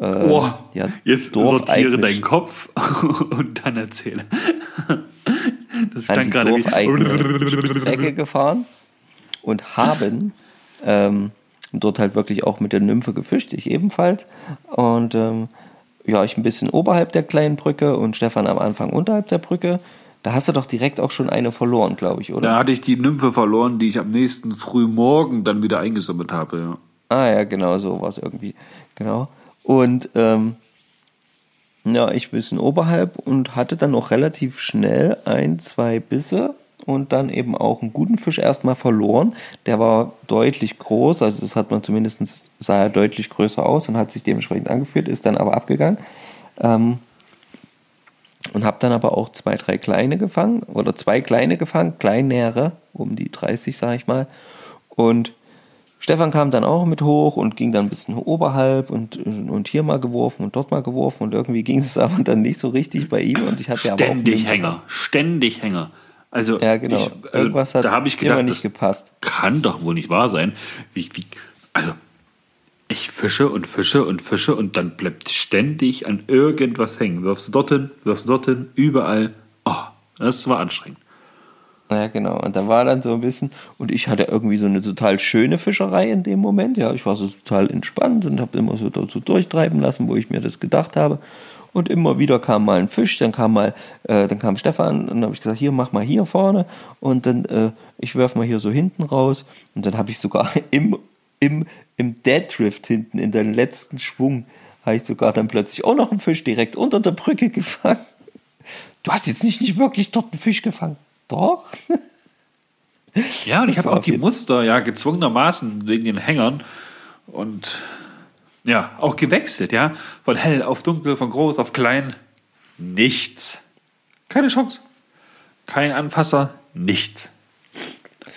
äh, Oh, ja, jetzt Dorf sortiere eigentlich- deinen Kopf *laughs* und dann erzähle. *laughs* Das die gerade dorfeigene Strecke wie. gefahren und haben ähm, dort halt wirklich auch mit der Nymphe gefischt, ich ebenfalls. Und ähm, ja, ich ein bisschen oberhalb der kleinen Brücke und Stefan am Anfang unterhalb der Brücke. Da hast du doch direkt auch schon eine verloren, glaube ich, oder? Da hatte ich die Nymphe verloren, die ich am nächsten Frühmorgen dann wieder eingesammelt habe. Ja. Ah ja, genau, so war es irgendwie. Genau. Und ähm, ja, ich ein bisschen oberhalb und hatte dann auch relativ schnell ein, zwei Bisse und dann eben auch einen guten Fisch erstmal verloren. Der war deutlich groß, also das hat man zumindest, sah er deutlich größer aus und hat sich dementsprechend angefühlt, ist dann aber abgegangen. Ähm, und habe dann aber auch zwei, drei kleine gefangen oder zwei kleine gefangen, kleinere, um die 30, sage ich mal. Und Stefan kam dann auch mit hoch und ging dann ein bisschen oberhalb und, und hier mal geworfen und dort mal geworfen und irgendwie ging es *laughs* aber dann nicht so richtig bei ihm und ich hatte ja aber auch Ständig Hänger, ständig Hänger. Also, Ja, genau. Ich, also Irgendwas hat da habe ich immer gedacht, nicht gepasst. kann doch wohl nicht wahr sein. Wie, wie, also, ich fische und fische und fische und dann bleibt ständig an irgendwas hängen. Wirfst du dorthin, wirfst du dorthin, überall. Oh, das war anstrengend. Ja, genau. Und da war dann so ein bisschen, und ich hatte irgendwie so eine total schöne Fischerei in dem Moment. Ja, ich war so total entspannt und habe immer so dazu durchtreiben lassen, wo ich mir das gedacht habe. Und immer wieder kam mal ein Fisch, dann kam mal, äh, dann kam Stefan und dann habe ich gesagt, hier mach mal hier vorne und dann äh, ich werf mal hier so hinten raus und dann habe ich sogar *laughs* im im im Deadrift hinten in den letzten Schwung habe ich sogar dann plötzlich auch noch einen Fisch direkt unter der Brücke gefangen. Du hast jetzt nicht, nicht wirklich dort einen Fisch gefangen. Doch. Ja, und ich habe auch die Muster ja gezwungenermaßen wegen den Hängern und ja, auch gewechselt, ja. Von hell auf dunkel, von groß auf klein. Nichts. Keine Chance. Kein Anfasser, nichts.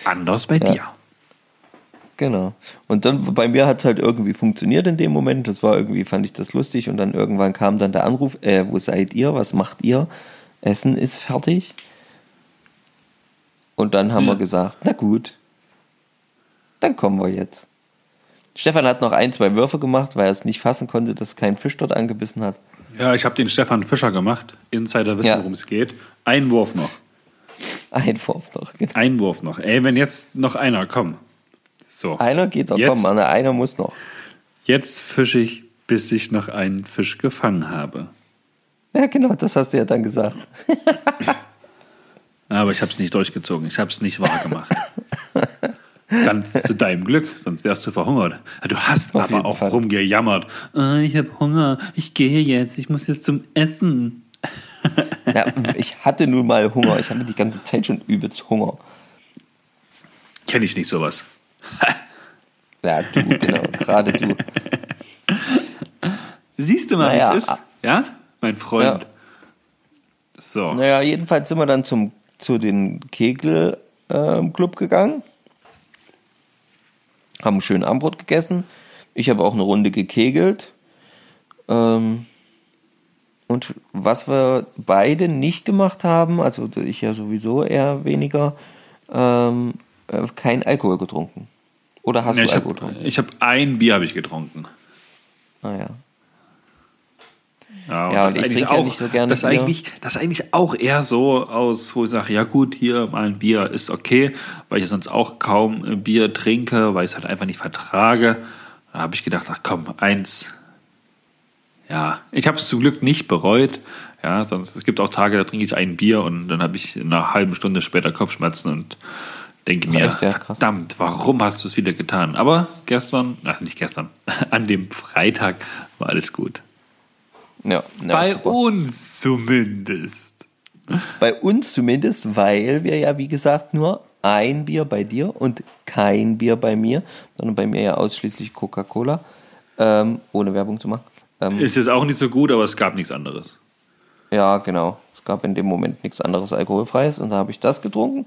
Anders bei dir. Genau. Und dann bei mir hat es halt irgendwie funktioniert in dem Moment. Das war irgendwie, fand ich das lustig. Und dann irgendwann kam dann der Anruf, äh, wo seid ihr? Was macht ihr? Essen ist fertig. Und dann haben Ja. wir gesagt, na gut, dann kommen wir jetzt. Stefan hat noch ein, zwei Würfe gemacht, weil er es nicht fassen konnte, dass kein Fisch dort angebissen hat. Ja, ich habe den Stefan Fischer gemacht. Insider wissen, Ja. worum es geht. Ein Wurf noch. Ein Wurf noch. Genau. Ein Wurf noch. Ey, wenn jetzt noch einer, komm. So. Einer geht noch, Jetzt- komm, Anna, einer muss noch. Jetzt fische ich, bis ich noch einen Fisch gefangen habe. Ja, genau, das hast du ja dann gesagt. *laughs* Aber ich habe es nicht durchgezogen. Ich habe es nicht wahr gemacht. *laughs* Ganz zu deinem Glück, sonst wärst du verhungert. Du hast Auf aber auch Fall. rumgejammert. Ah, ich habe Hunger. Ich gehe jetzt. Ich muss jetzt zum Essen. *laughs* Ja, ich hatte nun mal Hunger. Ich hatte die ganze Zeit schon übelst Hunger. Kenne ich nicht sowas. *laughs* Ja, du, genau, gerade du. Siehst du mal, Naja, wie es ist? ah. Ja, mein Freund. Ja. So. Naja, jedenfalls sind wir dann zum, zu den Kegel-Club gegangen. Haben ein schönes Abendbrot gegessen. Ich habe auch eine Runde gekegelt. Ähm, und was wir beide nicht gemacht haben, also ich ja sowieso eher weniger, ähm, äh, kein Alkohol getrunken. Oder hast Ja, du Alkohol habe getrunken? ich hab ein Bier habe ich getrunken. Naja. Ja, Ja, und ich trinke ja auch, nicht so gerne das Bier. eigentlich, das ist eigentlich auch eher so aus, wo ich sage, ja gut, hier mal ein Bier ist okay, weil ich sonst auch kaum äh, Bier trinke, weil ich es halt einfach nicht vertrage. Da habe ich gedacht, ach komm, eins. Ja, ich habe es zum Glück nicht bereut. Ja, sonst es gibt auch Tage, da trinke ich ein Bier und dann habe ich in einer halben Stunde später Kopfschmerzen und denke mir, Echt, ja, verdammt, warum hast du es wieder getan? Aber gestern, ach nicht gestern, *laughs* an dem Freitag war alles gut. Ja, ja, Bei super. uns zumindest. Bei uns zumindest, weil wir ja, wie gesagt, nur ein Bier bei dir und kein Bier bei mir, sondern bei mir ja ausschließlich Coca-Cola, ähm, ohne Werbung zu machen. Ähm, Ist jetzt auch nicht so gut, aber es gab nichts anderes. ja, genau. Es gab in dem Moment nichts anderes Alkoholfreies und da habe ich das getrunken.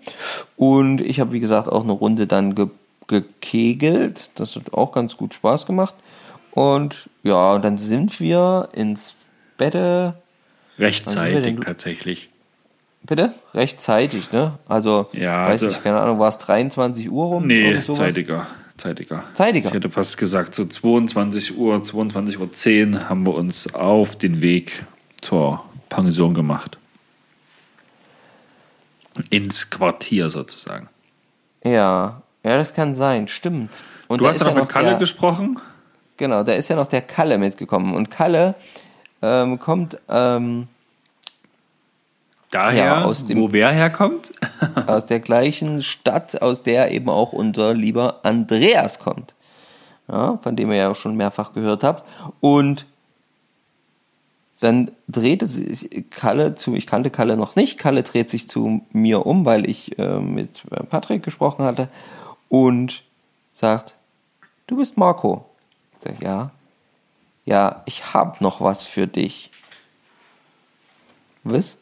Und ich habe, wie gesagt, auch eine Runde dann ge gekegelt. Das hat auch ganz gut Spaß gemacht. Und ja, dann sind wir ins Bette. Rechtzeitig tatsächlich. Bitte? Rechtzeitig, ne? Also, Ja, weiß also- ich, keine Ahnung, war es 23 Uhr rum? Nee, zeitiger. Zeitiger. Zeitiger. Ich hätte fast gesagt, so 22 Uhr, 22 Uhr 10 haben wir uns auf den Weg zur Pension gemacht. Ins Quartier sozusagen. Ja, ja, das kann sein, stimmt. Und Du hast ja noch mit Kalle der, gesprochen? Genau, da ist ja noch der Kalle mitgekommen. Und Kalle ähm, kommt ähm, Daher, Ja, aus dem- wo wer herkommt? *laughs* aus der gleichen Stadt, aus der eben auch unser lieber Andreas kommt. Ja, von dem ihr ja auch schon mehrfach gehört habt. Und dann drehte sich Kalle zu, ich kannte Kalle noch nicht, Kalle dreht sich zu mir um, weil ich äh, mit Patrick gesprochen hatte und sagt, du bist Marco. Ich sag, ja. Ja, ich hab noch was für dich. Was?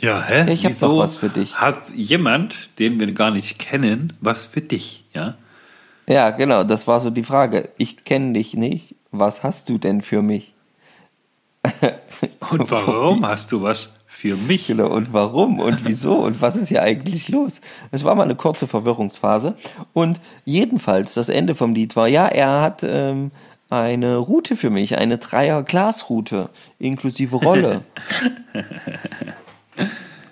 Ja, hä? Ich hab Wieso noch was für dich. Hat jemand, den wir gar nicht kennen, was für dich, ja? Ja, genau, das war so die Frage. Ich kenne dich nicht. Was hast du denn für mich? Und *laughs* warum hast du was für mich? Genau, und warum und wieso und was ist hier eigentlich los? Es war mal eine kurze Verwirrungsphase. Und jedenfalls, das Ende vom Lied war, ja, er hat ähm, eine Route für mich, eine Dreier-Glas-Route, inklusive Rolle. *laughs*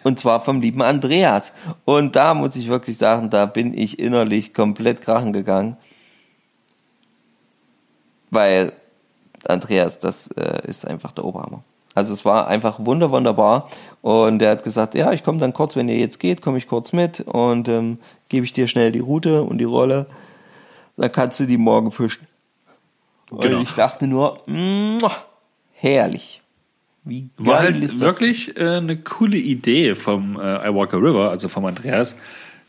Und zwar vom lieben Andreas. Und da muss ich wirklich sagen, da bin ich innerlich komplett krachen gegangen. Weil Andreas, das äh, ist einfach der Oberhammer. Also es war einfach wunder wunderbar. Und er hat gesagt, ja, ich komme dann kurz, wenn ihr jetzt geht, komme ich kurz mit und ähm, gebe ich dir schnell die Route und die Rolle. Dann kannst du die morgen fischen. Genau. Und ich dachte nur, herrlich. Wie geil War halt ist das? wirklich äh, eine coole Idee vom äh, I Walk a River, also vom Andreas,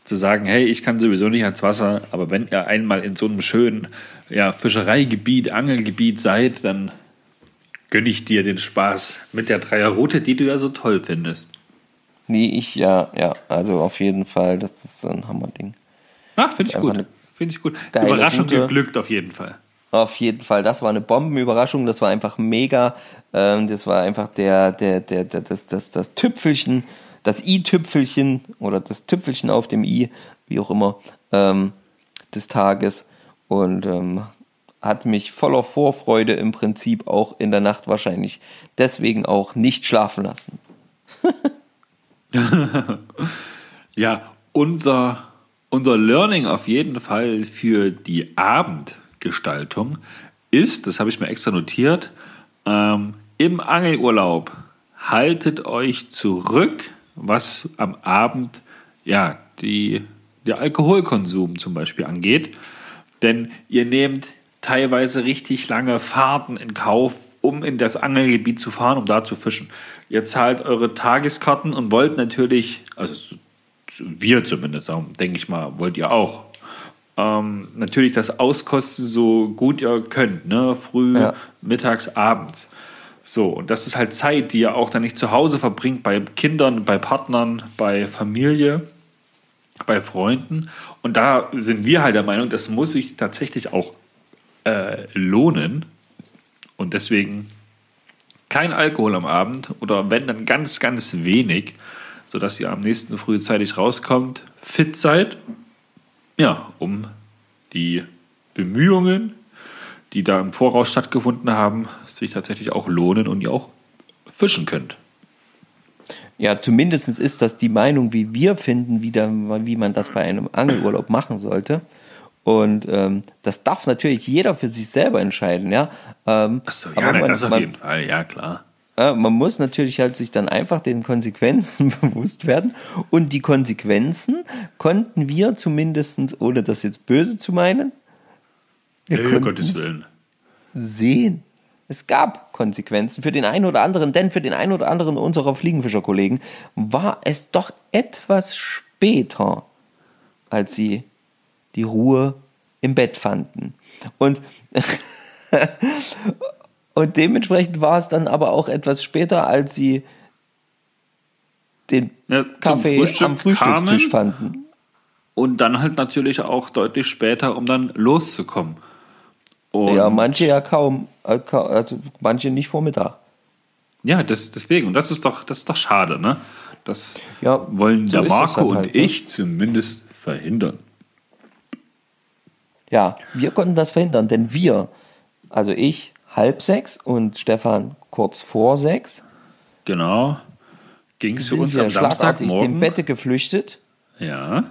zu sagen, hey, ich kann sowieso nicht ans Wasser, aber wenn ihr einmal in so einem schönen ja, Fischereigebiet, Angelgebiet seid, dann gönne ich dir den Spaß mit der Dreierroute, die du ja so toll findest. Nee, ich, ja, ja, also auf jeden Fall, das ist so ein Hammerding. Ach, finde ich gut. Finde ich gut. Überraschung Route. geglückt auf jeden Fall. Auf jeden Fall, das war eine Bombenüberraschung, das war einfach mega. Ähm, das war einfach der, der, der, der das, das, das Tüpfelchen, das i-Tüpfelchen oder das Tüpfelchen auf dem i, wie auch immer, ähm, des Tages. Und ähm, hat mich voller Vorfreude im Prinzip auch in der Nacht wahrscheinlich deswegen auch nicht schlafen lassen. *laughs* Ja, unser, unser Learning auf jeden Fall für die Abendgestaltung ist, das habe ich mir extra notiert, ähm, im Angelurlaub haltet euch zurück, was am Abend ja, die, der Alkoholkonsum zum Beispiel angeht. Denn ihr nehmt teilweise richtig lange Fahrten in Kauf, um in das Angelgebiet zu fahren, um da zu fischen. Ihr zahlt eure Tageskarten und wollt natürlich, also wir zumindest, denke ich mal, wollt ihr auch, ähm, natürlich das auskosten, so gut ihr könnt, ne? früh, Ja. mittags, abends. So, und das ist halt Zeit, die ihr auch dann nicht zu Hause verbringt, bei Kindern, bei Partnern, bei Familie, bei Freunden. Und da sind wir halt der Meinung, das muss sich tatsächlich auch äh, lohnen. Und deswegen kein Alkohol am Abend oder wenn dann ganz, ganz wenig, sodass ihr am nächsten frühzeitig rauskommt, fit seid, ja, um die Bemühungen, die da im Voraus stattgefunden haben, sich tatsächlich auch lohnen und ihr auch fischen könnt. Ja, zumindest ist das die Meinung, wie wir finden, wie, da, wie man das bei einem Angelurlaub machen sollte. Und ähm, das darf natürlich jeder für sich selber entscheiden, ja. Ähm, Achso, aber ja, man, das auf man, jeden Fall, ja klar. Äh, man muss natürlich halt sich dann einfach den Konsequenzen *laughs* bewusst werden. Und die Konsequenzen konnten wir zumindest, ohne das jetzt böse zu meinen, wir konnten Gottes es Willen. sehen. Es gab Konsequenzen für den einen oder anderen, denn für den einen oder anderen unserer Fliegenfischerkollegen war es doch etwas später als sie die Ruhe im Bett fanden. Und, *laughs* *laughs* und dementsprechend war es dann aber auch etwas später, als sie den Ja, Kaffee Frühstück am Frühstückstisch fanden. Und dann halt natürlich auch deutlich später, um dann loszukommen. Und Ja, manche ja kaum, äh, also manche nicht vor Mittag. Ja, das, deswegen. Und das ist doch, das ist doch schade, ne? Das Ja, wollen so der Marco und halt, ne? ich zumindest verhindern. Ja, wir konnten das verhindern, denn wir, also ich halb sechs und Stefan kurz vor sechs, Genau. Ging sind uns am schlagartig dem Samstagmorgen. Bette geflüchtet. Ja.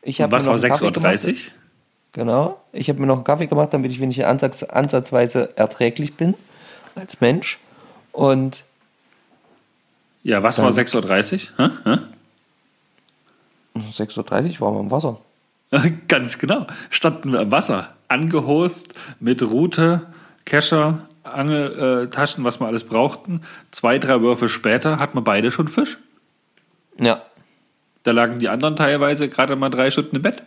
Ich Und was war noch einen Kaffee 6.30 Uhr? Genau. Ich habe mir noch einen Kaffee gemacht, damit ich wenig ansatz, ansatzweise erträglich bin als Mensch. Und Ja, was war 6.30 Uhr? Hä? Hä? 6.30 Uhr waren wir im Wasser. *laughs* Ganz genau. Standen wir im Wasser, angehost mit Rute, Kescher, Angeltaschen, was wir alles brauchten. Zwei, drei Würfe später hatten wir beide schon Fisch. Ja, Da lagen die anderen teilweise gerade mal drei Stunden im Bett.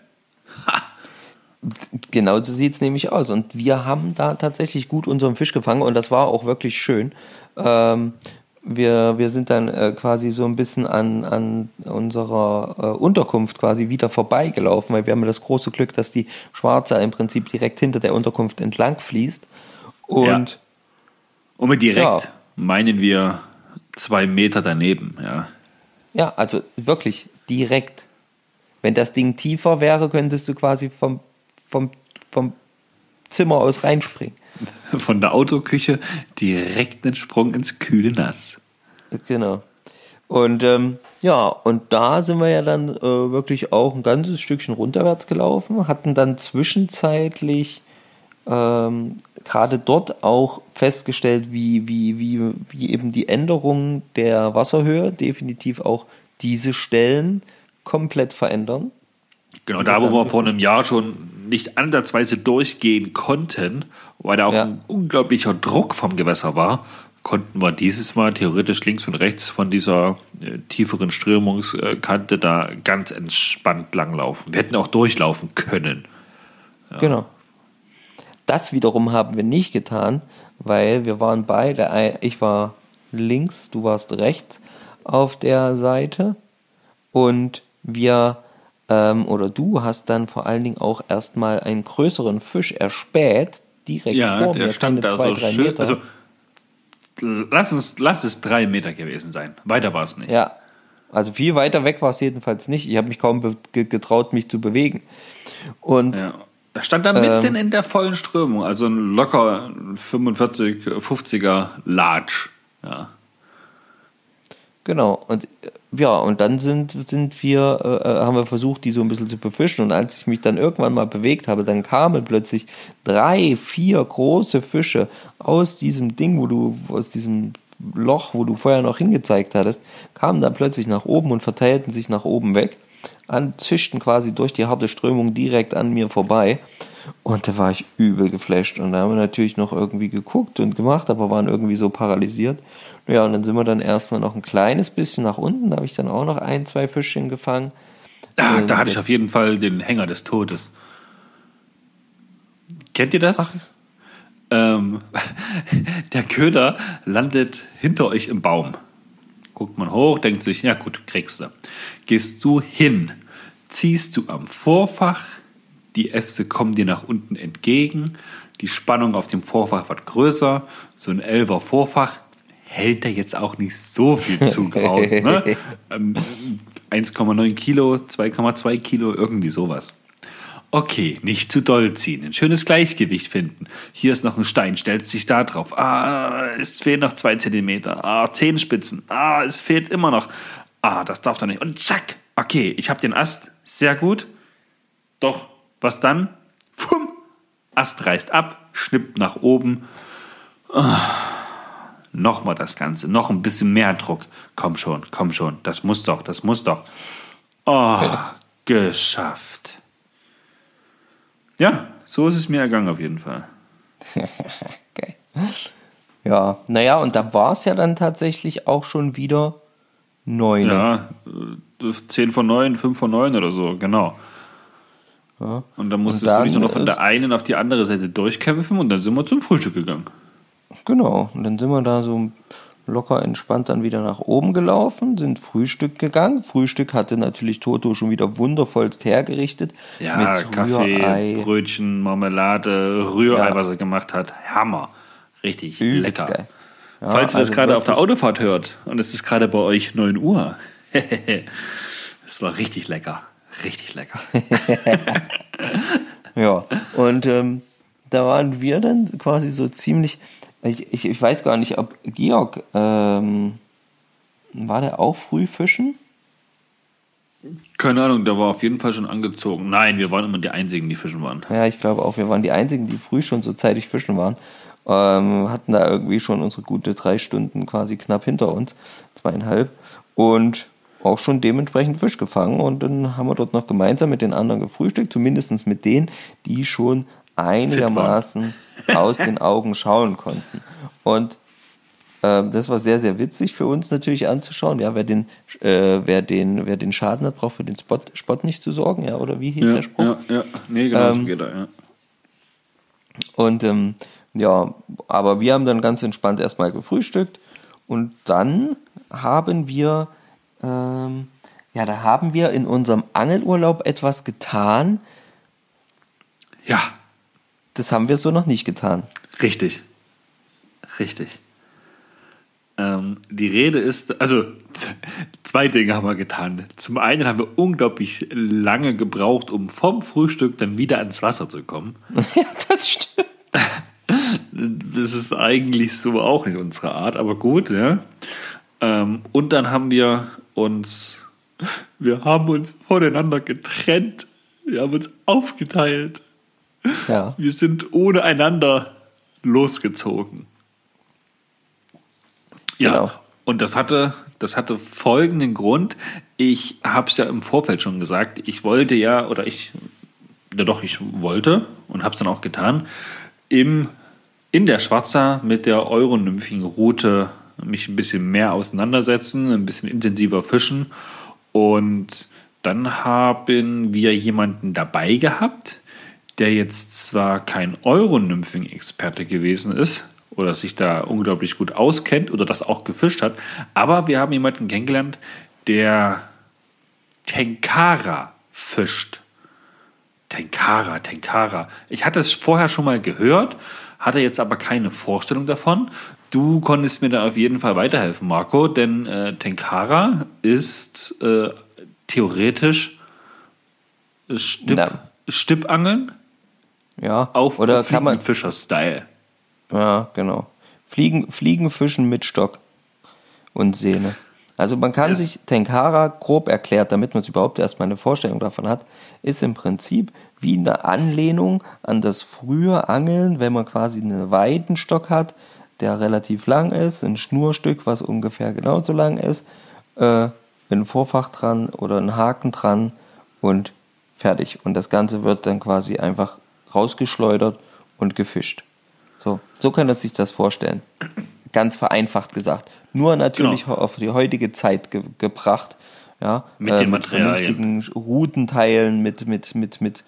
Genau so sieht es nämlich aus. Und wir haben da tatsächlich gut unseren Fisch gefangen und das war auch wirklich schön. Ähm, wir, wir sind dann äh, quasi so ein bisschen an, an unserer äh, Unterkunft quasi wieder vorbeigelaufen, weil wir haben das große Glück, dass die Schwarze im Prinzip direkt hinter der Unterkunft entlang fließt. Und Und mit direkt Ja. meinen wir zwei Meter daneben. Ja. ja. also wirklich direkt. Wenn das Ding tiefer wäre, könntest du quasi vom, vom, vom Zimmer aus reinspringen. *laughs* Von der Autoküche direkt einen Sprung ins kühle Nass. Genau. Und ähm, ja, und da sind wir ja dann äh, wirklich auch ein ganzes Stückchen runterwärts gelaufen, hatten dann zwischenzeitlich ähm, gerade dort auch festgestellt, wie, wie, wie, wie eben die Änderung der Wasserhöhe definitiv auch diese Stellen komplett verändern. Genau, da wo wir vor einem Jahr schon nicht ansatzweise durchgehen konnten, weil da auch Ja. ein unglaublicher Druck vom Gewässer war, konnten wir dieses Mal theoretisch links und rechts von dieser äh, tieferen Strömungskante da ganz entspannt langlaufen. Wir hätten auch durchlaufen können. Genau. Das wiederum haben wir nicht getan, weil wir waren beide, ich war links, du warst rechts auf der Seite und wir ähm, oder du hast dann vor allen Dingen auch erstmal einen größeren Fisch erspäht, direkt Ja, vor mir, stand keine da zwei, so drei schön. Meter. Also, lass es, lass es drei Meter gewesen sein. Weiter war es nicht. ja, also viel weiter weg war es jedenfalls nicht. Ich habe mich kaum getraut, mich zu bewegen. Und Ja. Da stand da Ähm. mitten in der vollen Strömung, also ein locker 45, 50er Latsch. Ja. Genau, und ja, und dann sind, sind wir, äh, äh, haben wir versucht, die so ein bisschen zu befischen. Und als ich mich dann irgendwann mal bewegt habe, dann kamen plötzlich drei, vier große Fische aus diesem Ding, wo du, aus diesem Loch, wo du vorher noch hingezeigt hattest, kamen dann plötzlich nach oben und verteilten sich nach oben weg, an, zischten quasi durch die harte Strömung direkt an mir vorbei. Und da war ich übel geflasht. Und da haben wir natürlich noch irgendwie geguckt und gemacht, aber waren irgendwie so paralysiert. Ja, und dann sind wir dann erstmal noch ein kleines bisschen nach unten. Da habe ich dann auch noch ein, zwei Fischchen gefangen. Da, da hatte ich auf jeden Fall den Hänger des Todes. Kennt ihr das? Ach, Ähm, *laughs* der Köder landet hinter euch im Baum. Guckt man hoch, denkt sich, ja gut, kriegst du. Gehst du hin, ziehst du am Vorfach, die Äste kommen dir nach unten entgegen, die Spannung auf dem Vorfach wird größer, so ein Elfer Vorfach hält da jetzt auch nicht so viel Zug *laughs* aus. Ne? Ähm, 1,9 Kilo, 2,2 Kilo, irgendwie sowas. Okay, nicht zu doll ziehen, ein schönes Gleichgewicht finden. Hier ist noch ein Stein, stellst dich da drauf. Ah, es fehlen noch zwei Zentimeter. Ah, Zehenspitzen. Ah, es fehlt immer noch. Ah, das darf doch nicht. Und zack, okay, ich habe den Ast. Sehr gut. Doch, was dann? Fumm, Ast reißt ab, schnippt nach oben. Ah, Nochmal das Ganze, noch ein bisschen mehr Druck. Komm schon, komm schon, das muss doch, das muss doch. Oh, *laughs* geschafft. Ja, so ist es mir ergangen auf jeden Fall. *laughs* Okay. Ja, naja, und da war es ja dann tatsächlich auch schon wieder neun. Ja, äh, 10 von 9, 5 von 9 oder so, genau. Ja. Und dann musstest Und dann du dich noch von der einen auf die andere Seite durchkämpfen und dann sind wir zum Frühstück gegangen. Genau. Und dann sind wir da so locker entspannt dann wieder nach oben gelaufen, sind Frühstück gegangen. Frühstück hatte natürlich Toto schon wieder wundervollst hergerichtet. Ja, mit Kaffee, Rührei. Brötchen, Marmelade, Rührei, Ja. was er gemacht hat. Hammer. Richtig Übelst lecker. geil. Ja, Falls ihr das also gerade auf der Autofahrt hört und es ist gerade bei euch 9 Uhr. *laughs* Es war richtig lecker. Richtig lecker. *laughs* Ja, und ähm, da waren wir dann quasi so ziemlich. Ich, ich, ich weiß gar nicht, ob Georg. Ähm, war der auch früh fischen? Keine Ahnung, der war auf jeden Fall schon angezogen. Nein, wir waren immer die Einzigen, die fischen waren. Ja, ich glaube auch. Wir waren die Einzigen, die früh schon so zeitig fischen waren. Ähm, hatten da irgendwie schon unsere gute drei Stunden quasi knapp hinter uns, zweieinhalb. Und auch schon dementsprechend Fisch gefangen. Und dann haben wir dort noch gemeinsam mit den anderen gefrühstückt, zumindest mit denen, die schon einigermaßen aus den Augen schauen konnten. Und ähm, das war sehr, sehr witzig für uns natürlich anzuschauen. Ja, wer den, äh, wer den, wer den Schaden hat, braucht für den Spot, Spot nicht zu sorgen. Ja, oder wie hieß Ja, der Spruch? ja, ja. Nee, genau Ähm, geht er, ja. Und ähm, ja, aber wir haben dann ganz entspannt erstmal gefrühstückt und dann haben wir, ähm, ja, da haben wir in unserem Angelurlaub etwas getan, Ja, das haben wir so noch nicht getan. richtig. Richtig. Ähm, die Rede ist, also *laughs* zwei Dinge haben wir getan. Zum einen haben wir unglaublich lange gebraucht, um vom Frühstück dann wieder ans Wasser zu kommen. *laughs* ja, das stimmt. *laughs* Das ist eigentlich so auch nicht unsere Art, aber gut, ja. Ähm, und dann haben wir uns, wir haben uns voneinander getrennt. Wir haben uns aufgeteilt. Ja, Wir sind ohne einander losgezogen. Ja, Genau. und das hatte, das hatte folgenden Grund. Ich habe es ja im Vorfeld schon gesagt. Ich wollte ja, oder ich, ja doch, ich wollte und habe es dann auch getan, im, in der Schwarza mit der Euronymphing-Route mich ein bisschen mehr auseinandersetzen, ein bisschen intensiver fischen. Und dann haben wir jemanden dabei gehabt, der jetzt zwar kein Euronymphing-Experte gewesen ist oder sich da unglaublich gut auskennt oder das auch gefischt hat, aber wir haben jemanden kennengelernt, der Tenkara fischt. Tenkara, Tenkara. Ich hatte es vorher schon mal gehört, hatte jetzt aber keine Vorstellung davon. Du konntest mir da auf jeden Fall weiterhelfen, Marco, denn äh, Tenkara ist äh, theoretisch Stipp. Stippangeln ja. auf oder kann man, Fischer-Style. ja, genau. Fliegen, Fliegen, Fischen mit Stock und Sehne. Also man kann Yes. sich Tenkara grob erklärt, damit man überhaupt erstmal eine Vorstellung davon hat, ist im Prinzip wie eine Anlehnung an das frühe Angeln, wenn man quasi einen Weidenstock hat, der relativ lang ist, ein Schnurstück, was ungefähr genauso lang ist, äh, ein Vorfach dran oder ein Haken dran und fertig. Und das Ganze wird dann quasi einfach rausgeschleudert und gefischt. So, so kann man sich das vorstellen. Ganz vereinfacht gesagt. Nur natürlich Genau. auf die heutige Zeit ge gebracht. Ja, Mit den mit Materialien. vernünftigen Routenteilen, mit, mit, mit, mit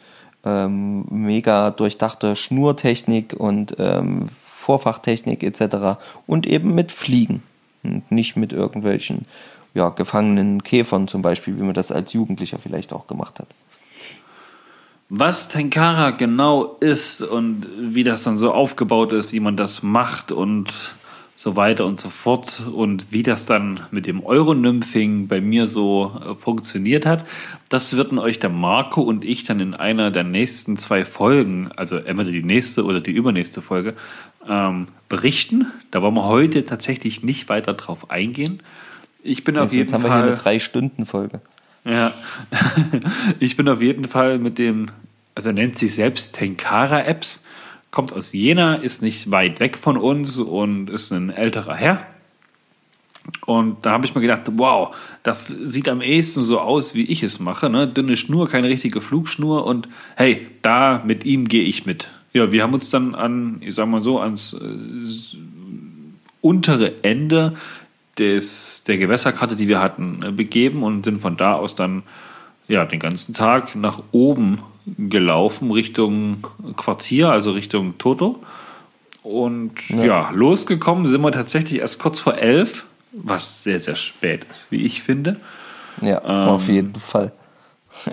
ähm, mega durchdachter Schnurtechnik und ähm, Vorfachtechnik etc. Und eben mit Fliegen. Und nicht mit irgendwelchen ja, gefangenen Käfern zum Beispiel, wie man das als Jugendlicher vielleicht auch gemacht hat. Was Tenkara genau ist und wie das dann so aufgebaut ist, wie man das macht und so weiter und so fort und wie das dann mit dem Euronymphing bei mir so äh, funktioniert hat, das würden euch der Marco und ich dann in einer der nächsten zwei Folgen, also entweder die nächste oder die übernächste Folge, ähm, berichten. Da wollen wir heute tatsächlich nicht weiter drauf eingehen. Ich bin auf Jetzt, jeden jetzt haben wir Fall. hier eine Drei-Stunden-Folge. Ja, *laughs* ich bin auf jeden Fall mit dem, also nennt sich selbst Tenkara Apps, kommt aus Jena, ist nicht weit weg von uns und ist ein älterer Herr. Und da habe ich mir gedacht, wow, das sieht am ehesten so aus, wie ich es mache. Ne? Dünne Schnur, keine richtige Flugschnur und hey, da mit ihm gehe ich mit. Ja, wir haben uns dann an, ich sag mal so, ans äh, untere Ende des, der Gewässerkarte, die wir hatten, äh, begeben und sind von da aus dann ja, den ganzen Tag nach oben gelaufen, Richtung Quartier, also Richtung Toto. Und ja. ja, losgekommen sind wir tatsächlich erst kurz vor elf, was sehr, sehr spät ist, wie ich finde. Ja, ähm, auf jeden Fall. *laughs*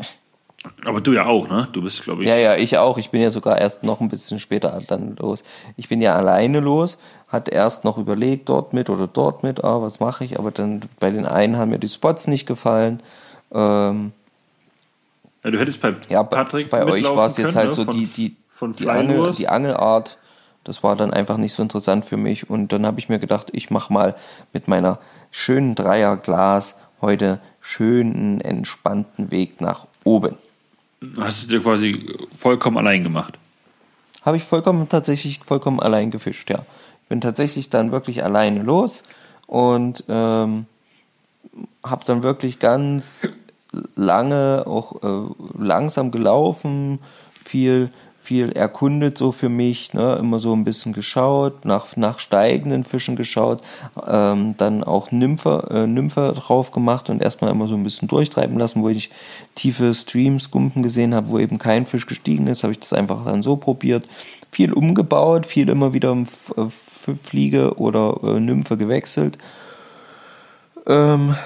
Aber du ja auch, ne? Du bist, glaube ich. Ja, ja, ich auch. Ich bin ja sogar erst noch ein bisschen später dann los. Ich bin ja alleine los, hatte erst noch überlegt, dort mit oder dort mit, ah, was mache ich? Aber dann bei den einen haben mir die Spots nicht gefallen. Ähm, ja, du hättest bei ja, Patrick bei euch war es jetzt halt ne? so von, die, die, die, Angel, die Angelart. Das war dann einfach nicht so interessant für mich. Und dann habe ich mir gedacht, ich mache mal mit meiner schönen Dreierglas heute schönen, entspannten Weg nach oben. Hast du dir quasi vollkommen allein gemacht? Habe ich vollkommen, tatsächlich vollkommen allein gefischt, ja. Bin tatsächlich dann wirklich alleine los und ähm, habe dann wirklich ganz lange auch äh, langsam gelaufen, viel viel erkundet so für mich, ne? immer so ein bisschen geschaut, nach, nach steigenden Fischen geschaut, ähm, dann auch Nymphe, äh, Nymphe drauf gemacht und erstmal immer so ein bisschen durchtreiben lassen, wo ich tiefe Streams, Gumpen gesehen habe, wo eben kein Fisch gestiegen ist, habe ich das einfach dann so probiert. Viel umgebaut, viel immer wieder äh, Fliege oder äh, Nymphe gewechselt. Ähm,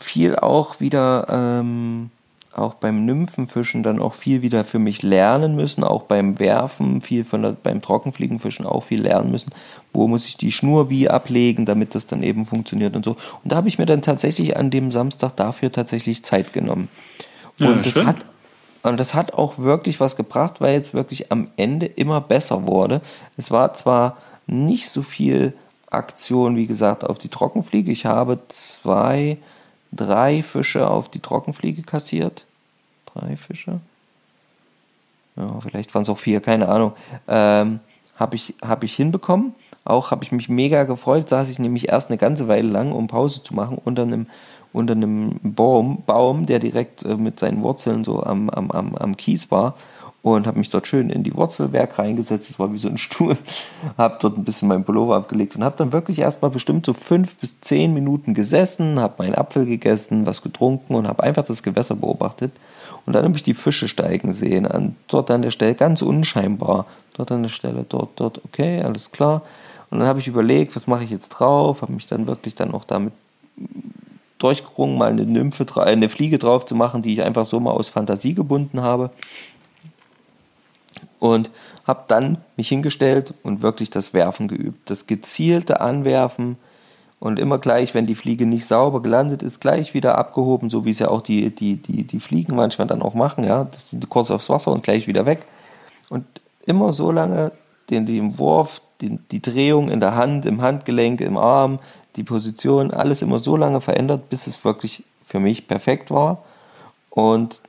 viel auch wieder ähm, auch beim Nymphenfischen dann auch viel wieder für mich lernen müssen, auch beim Werfen, viel von der, beim Trockenfliegenfischen auch viel lernen müssen. Wo muss ich die Schnur wie ablegen, damit das dann eben funktioniert und so. Und da habe ich mir dann tatsächlich an dem Samstag dafür tatsächlich Zeit genommen. Und ja, das hat und das hat auch wirklich was gebracht, weil jetzt wirklich am Ende immer besser wurde. Es war zwar nicht so viel Aktion, wie gesagt, auf die Trockenfliege. Ich habe zwei, drei Fische auf die Trockenfliege kassiert. Drei Fische? Ja, vielleicht waren es auch vier, keine Ahnung. Ähm, habe ich, hab ich hinbekommen. Auch habe ich mich mega gefreut. Saß ich nämlich erst eine ganze Weile lang, um Pause zu machen, unter einem, unter einem Baum, Baum der direkt äh, mit seinen Wurzeln so am, am, am, am Kies war und habe mich dort schön in die Wurzelwerk reingesetzt. Das war wie so ein Stuhl. *laughs* habe dort ein bisschen meinen Pullover abgelegt und habe dann wirklich erstmal bestimmt so fünf bis zehn Minuten gesessen, habe meinen Apfel gegessen, was getrunken und habe einfach das Gewässer beobachtet. Und dann habe ich die Fische steigen sehen. An, dort an der Stelle, ganz unscheinbar. Dort an der Stelle, dort, dort, okay, alles klar. Und dann habe ich überlegt, was mache ich jetzt drauf? Habe mich dann wirklich dann auch damit durchgerungen, mal eine Nymphe, eine Fliege drauf zu machen, die ich einfach so mal aus Fantasie gebunden habe und habe dann mich hingestellt und wirklich das Werfen geübt. Das gezielte Anwerfen und immer gleich, wenn die Fliege nicht sauber gelandet ist, gleich wieder abgehoben, so wie es ja auch die, die, die, die Fliegen manchmal dann auch machen, ja, das kurz aufs Wasser und gleich wieder weg. Und immer so lange den, den Wurf, die, die Drehung in der Hand, im Handgelenk, im Arm, die Position, alles immer so lange verändert, bis es wirklich für mich perfekt war. Und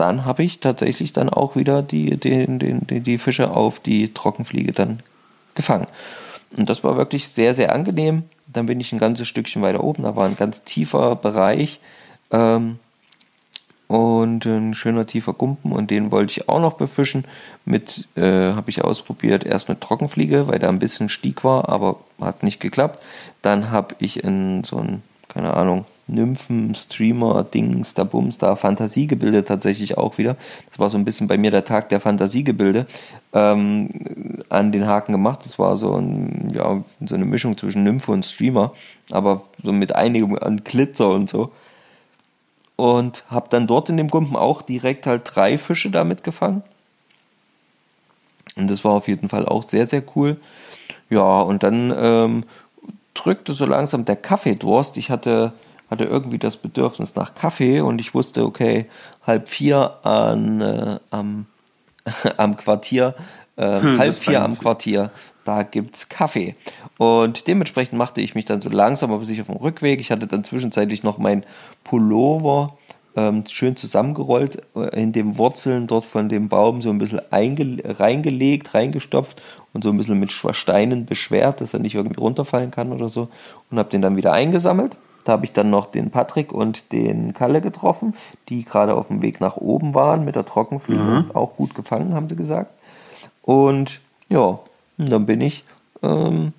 dann habe ich tatsächlich dann auch wieder die, die, die, die Fische auf die Trockenfliege dann gefangen. Und das war wirklich sehr, sehr angenehm. Dann bin ich ein ganzes Stückchen weiter oben, da war ein ganz tiefer Bereich ähm, und ein schöner tiefer Gumpen und den wollte ich auch noch befischen. Mit äh, habe ich ausprobiert, erst mit Trockenfliege, weil da ein bisschen Stieg war, aber hat nicht geklappt. Dann habe ich in so ein, keine Ahnung, Nymphen, Streamer, Dings, da Bums, da Fantasiegebilde tatsächlich auch wieder. Das war so ein bisschen bei mir der Tag der Fantasiegebilde ähm, an den Haken gemacht. Das war so, ein, ja, so eine Mischung zwischen Nymphe und Streamer, aber so mit einigem an Glitzer und so. Und habe dann dort in dem Gumpen auch direkt halt drei Fische damit gefangen. Und das war auf jeden Fall auch sehr, sehr cool. Ja, und dann ähm, drückte so langsam der Kaffeedurst. Ich hatte hatte irgendwie das Bedürfnis nach Kaffee und ich wusste, okay, halb vier an, äh, am, *laughs* am Quartier, äh, hm, halb vier am Quartier, da gibt's Kaffee. Und dementsprechend machte ich mich dann so langsam aber sicher auf dem Rückweg. Ich hatte dann zwischenzeitlich noch mein Pullover ähm, schön zusammengerollt, äh, in den Wurzeln dort von dem Baum so ein bisschen reingelegt, reingestopft und so ein bisschen mit Steinen beschwert, dass er nicht irgendwie runterfallen kann oder so. Und habe den dann wieder eingesammelt da habe ich dann noch den Patrick und den Kalle getroffen, die gerade auf dem Weg nach oben waren mit der Trockenfliege. Mhm. Auch gut gefangen, haben sie gesagt. Und ja, dann bin ich ähm,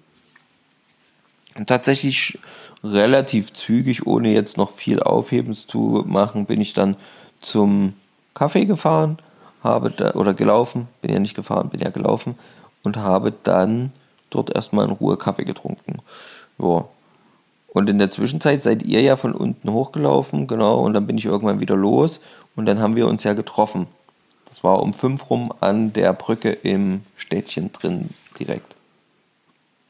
tatsächlich relativ zügig, ohne jetzt noch viel Aufhebens zu machen, bin ich dann zum Kaffee gefahren, habe da, oder gelaufen, bin ja nicht gefahren, bin ja gelaufen und habe dann dort erstmal in Ruhe Kaffee getrunken. Ja. Und in der Zwischenzeit seid ihr ja von unten hochgelaufen, genau, und dann bin ich irgendwann wieder los und dann haben wir uns ja getroffen. Das war um fünf rum an der Brücke im Städtchen drin direkt.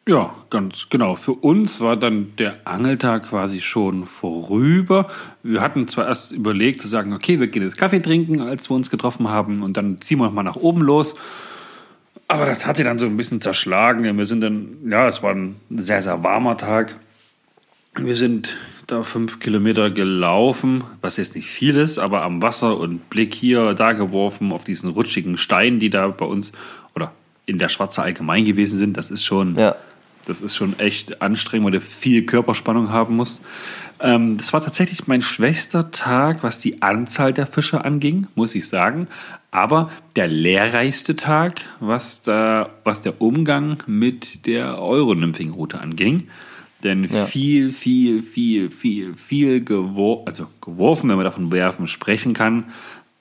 Ja, ganz genau. Für uns war dann der Angeltag quasi schon vorüber. Wir hatten zwar erst überlegt zu sagen, okay, wir gehen jetzt Kaffee trinken, als wir uns getroffen haben und dann ziehen wir noch mal nach oben los. Aber das hat sich dann so ein bisschen zerschlagen. Wir sind dann, ja, es war ein sehr, sehr warmer Tag. Wir sind da fünf Kilometer gelaufen, was jetzt nicht viel ist, aber am Wasser und Blick hier, da geworfen auf diesen rutschigen Stein, die da bei uns oder in der Schwarze allgemein gewesen sind. Das ist schon ja. Das ist schon echt anstrengend, weil du viel Körperspannung haben musst. Ähm, das war tatsächlich mein schwächster Tag, was die Anzahl der Fische anging, muss ich sagen. Aber der lehrreichste Tag, was, da, was der Umgang mit der Euronymphing-Route anging. Denn ja. viel, viel, viel, viel, viel gewor also geworfen, wenn man davon werfen sprechen kann.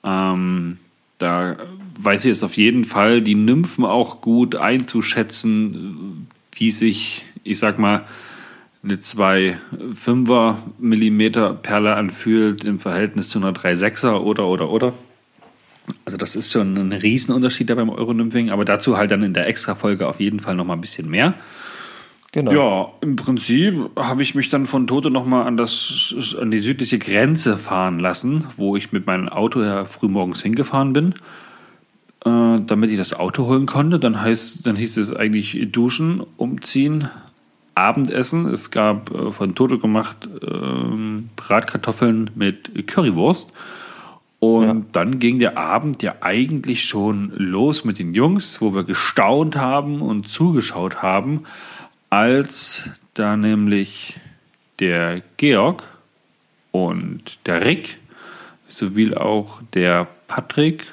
Ähm, da weiß ich jetzt auf jeden Fall, die Nymphen auch gut einzuschätzen, wie sich, ich sag mal, eine 2,5er Millimeter Perle anfühlt im Verhältnis zu einer 3,6er oder, oder, oder. Also das ist schon ein Riesenunterschied da beim Euronymphing, aber dazu halt dann in der Extra-Folge auf jeden Fall nochmal ein bisschen mehr. Genau. Ja, im Prinzip habe ich mich dann von Tote nochmal an, an die südliche Grenze fahren lassen, wo ich mit meinem Auto ja frühmorgens hingefahren bin äh, damit ich das Auto holen konnte. Dann, heißt, dann hieß es eigentlich duschen, umziehen, Abendessen. Es gab äh, von Toto gemacht äh, Bratkartoffeln mit Currywurst. Und ja. dann ging der Abend ja eigentlich schon los mit den Jungs, wo wir gestaunt haben und zugeschaut haben, als da nämlich der Georg und der Rick sowie auch der Patrick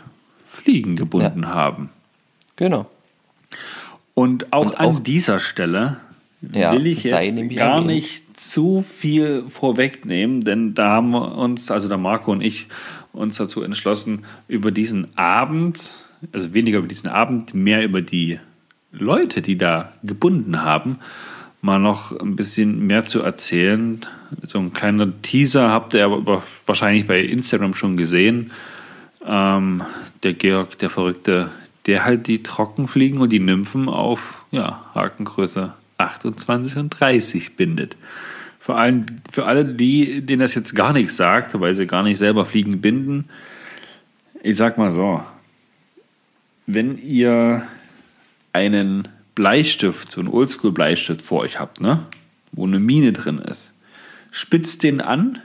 Fliegen gebunden ja. haben. Genau. Und auch, Und auch an dieser Stelle ja, will ich jetzt gar nicht zu viel vorwegnehmen, denn da haben wir uns, also der Marco und ich, uns dazu entschlossen, über diesen Abend, also weniger über diesen Abend, mehr über die Leute, die da gebunden haben, mal noch ein bisschen mehr zu erzählen. So ein kleiner Teaser habt ihr aber wahrscheinlich bei Instagram schon gesehen. Ähm, der Georg, der Verrückte, der halt die Trockenfliegen und die Nymphen auf ja, Hakengröße 28 und 30 bindet. Vor allem für alle, die, denen das jetzt gar nichts sagt, weil sie gar nicht selber Fliegen binden. Ich sag mal so, wenn ihr einen Bleistift, so einen Oldschool-Bleistift vor euch habt, ne? wo eine Mine drin ist, spitzt den an,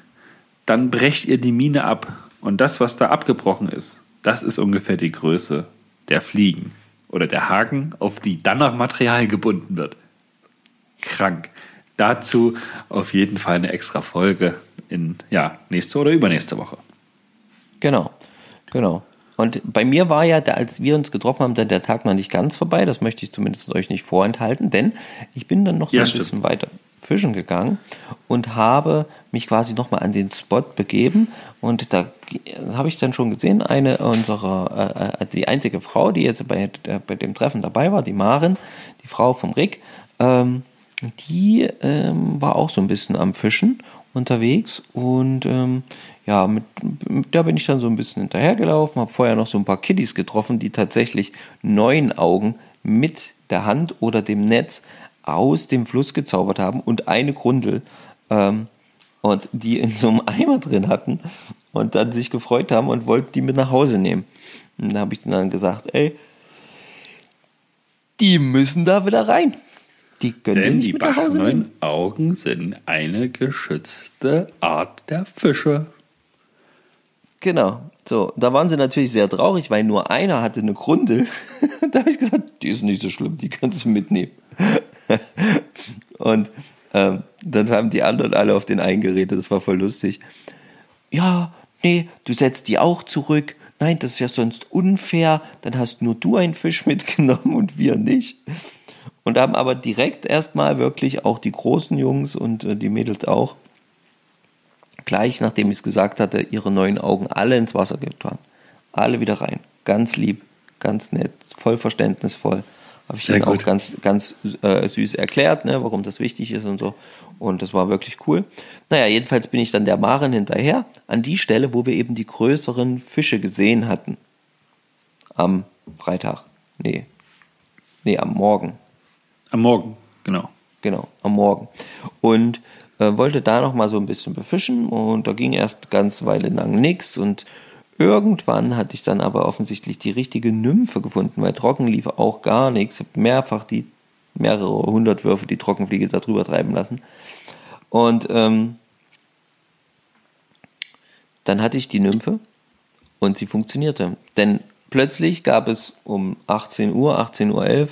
dann brecht ihr die Mine ab. Und das, was da abgebrochen ist, das ist ungefähr die Größe der Fliegen oder der Haken, auf die dann noch Material gebunden wird. Krank. Dazu auf jeden Fall eine extra Folge in ja, nächste oder übernächste Woche. Genau, genau. Und bei mir war ja, als wir uns getroffen haben, dann der Tag noch nicht ganz vorbei. Das möchte ich zumindest euch nicht vorenthalten, denn ich bin dann noch so ja, ein stimmt. bisschen weiter fischen gegangen und habe mich quasi nochmal an den Spot begeben. Und da habe ich dann schon gesehen, eine unserer, äh, äh, die einzige Frau, die jetzt bei, äh, bei dem Treffen dabei war, die Maren, die Frau vom Rick, ähm, die ähm, war auch so ein bisschen am Fischen unterwegs und ähm, ja, mit, mit, der bin ich dann so ein bisschen hinterhergelaufen, habe vorher noch so ein paar Kiddies getroffen, die tatsächlich neun Augen mit der Hand oder dem Netz aus dem Fluss gezaubert haben und eine Grundel ähm, und die in so einem Eimer drin hatten und dann sich gefreut haben und wollten die mit nach Hause nehmen. Und da habe ich dann gesagt, ey, die müssen da wieder rein. Die können Denn die Bachneun Augen sind eine geschützte Art der Fische. Genau. So, da waren sie natürlich sehr traurig, weil nur einer hatte eine Grundel. *laughs* da habe ich gesagt, die ist nicht so schlimm, die kannst du mitnehmen. *laughs* und ähm, dann haben die anderen alle auf den eingeredet, das war voll lustig. Ja, nee, du setzt die auch zurück. Nein, das ist ja sonst unfair. Dann hast nur du einen Fisch *laughs* mitgenommen und wir nicht. Und haben aber direkt erstmal wirklich auch die großen Jungs und äh, die Mädels auch, gleich nachdem ich es gesagt hatte, ihre neuen Augen alle ins Wasser getan. Alle wieder rein. Ganz lieb, ganz nett, voll verständnisvoll. Habe ich Sehr ihnen auch gut. ganz, ganz äh, süß erklärt, ne, warum das wichtig ist und so. Und das war wirklich cool. Naja, jedenfalls bin ich dann der Maren hinterher, an die Stelle, wo wir eben die größeren Fische gesehen hatten. Am Freitag. Nee. Nee, am Morgen. Am Morgen, genau. Genau, am Morgen. Und äh, wollte da noch mal so ein bisschen befischen und da ging erst ganz Weile lang nichts und irgendwann hatte ich dann aber offensichtlich die richtige Nymphe gefunden, weil trocken lief auch gar nichts. Ich habe mehrfach die mehrere hundert Würfe die Trockenfliege da drüber treiben lassen. Und ähm, dann hatte ich die Nymphe und sie funktionierte. Denn plötzlich gab es um 18 Uhr, 18.11 Uhr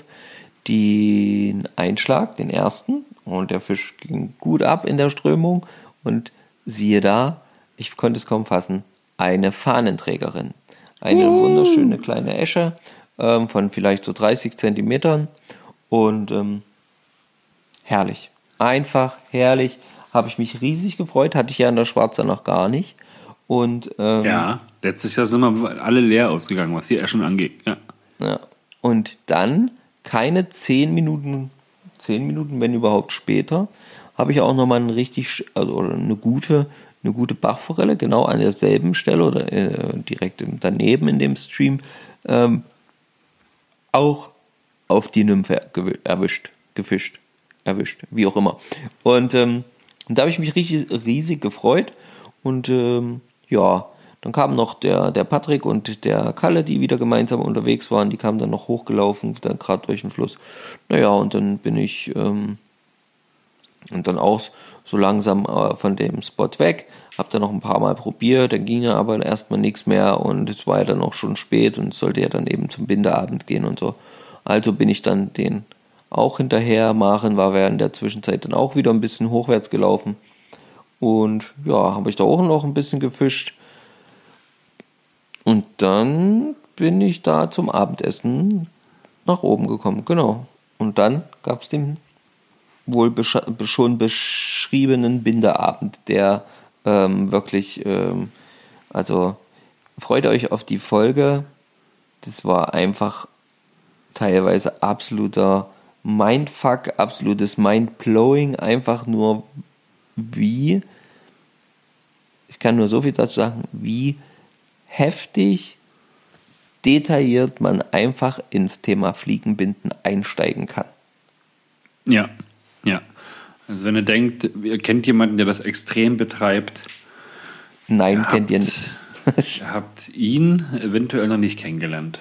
den Einschlag, den ersten. Und der Fisch ging gut ab in der Strömung. Und siehe da, ich konnte es kaum fassen, eine Fahnenträgerin. Eine wunderschöne kleine Esche ähm, von vielleicht so 30 Zentimetern. Und ähm, herrlich. Einfach herrlich. Habe ich mich riesig gefreut. Hatte ich ja in der Schwarze noch gar nicht. Und ähm, Ja, letztes Jahr sind wir alle leer ausgegangen, was die Eschen angeht. Ja. Ja. Und dann, keine zehn Minuten, zehn Minuten, wenn überhaupt später, habe ich auch nochmal eine richtig, also eine gute, eine gute Bachforelle, genau an derselben Stelle oder äh, direkt daneben in dem Stream, ähm, auch auf die Nymphe erwischt, gefischt, erwischt, wie auch immer. Und, ähm, da habe ich mich richtig riesig gefreut. Und ähm, ja, dann kamen noch der, der Patrick und der Kalle, die wieder gemeinsam unterwegs waren, die kamen dann noch hochgelaufen, dann gerade durch den Fluss. Naja, und dann bin ich ähm, und dann auch so langsam äh, von dem Spot weg. Hab dann noch ein paar Mal probiert, dann ging ja aber erstmal nichts mehr und es war ja dann auch schon spät und sollte ja dann eben zum Bindeabend gehen und so. Also bin ich dann den auch hinterher. Maren war während der Zwischenzeit dann auch wieder ein bisschen hochwärts gelaufen. Und ja, habe ich da auch noch ein bisschen gefischt. Und dann bin ich da zum Abendessen nach oben gekommen. Genau. Und dann gab es den wohl schon beschriebenen Bindeabend, der ähm, wirklich, ähm, also freut euch auf die Folge. Das war einfach teilweise absoluter Mindfuck, absolutes Mindblowing, einfach nur wie, ich kann nur so viel dazu sagen, wie heftig detailliert man einfach ins Thema Fliegenbinden einsteigen kann. Ja, ja. Also wenn ihr denkt, ihr kennt jemanden, der das extrem betreibt, Nein, Ihr kennt ihr habt- nicht. *laughs* ihr habt ihn eventuell noch nicht kennengelernt.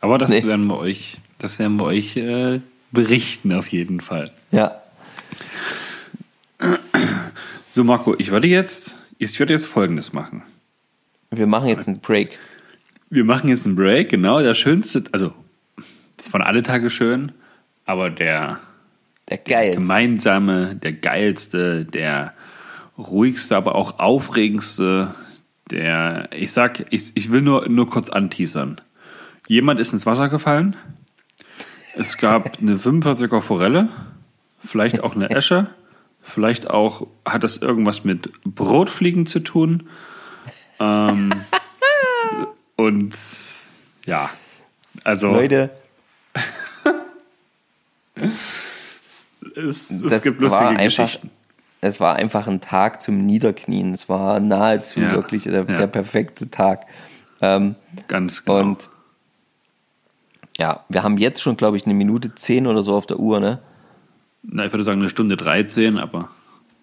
Aber das Nee. werden wir euch, das werden wir euch äh, berichten auf jeden Fall. ja, So Marco, ich werde jetzt, ich werde jetzt Folgendes machen. Wir machen jetzt einen Break. Wir machen jetzt einen Break, genau. Der schönste, also das waren alle Tage schön, aber der Der geilste. gemeinsame, der geilste, der ruhigste, aber auch aufregendste, der, ich sag, ich, ich will nur, nur kurz anteasern. Jemand ist ins Wasser gefallen. Es gab *laughs* eine 45er Forelle, vielleicht auch eine *laughs* Esche, vielleicht auch hat das irgendwas mit Brotfliegen zu tun. Ähm, *laughs* und ja, also Leute, es, es gibt war lustige einfach, Geschichten. es war einfach ein Tag zum Niederknien. Es war nahezu Ja, wirklich der, ja. der perfekte Tag. Ähm, Ganz genau. Und ja, wir haben jetzt schon, glaube ich, eine Minute zehn oder so auf der Uhr, ne? Na, ich würde sagen eine Stunde 13, aber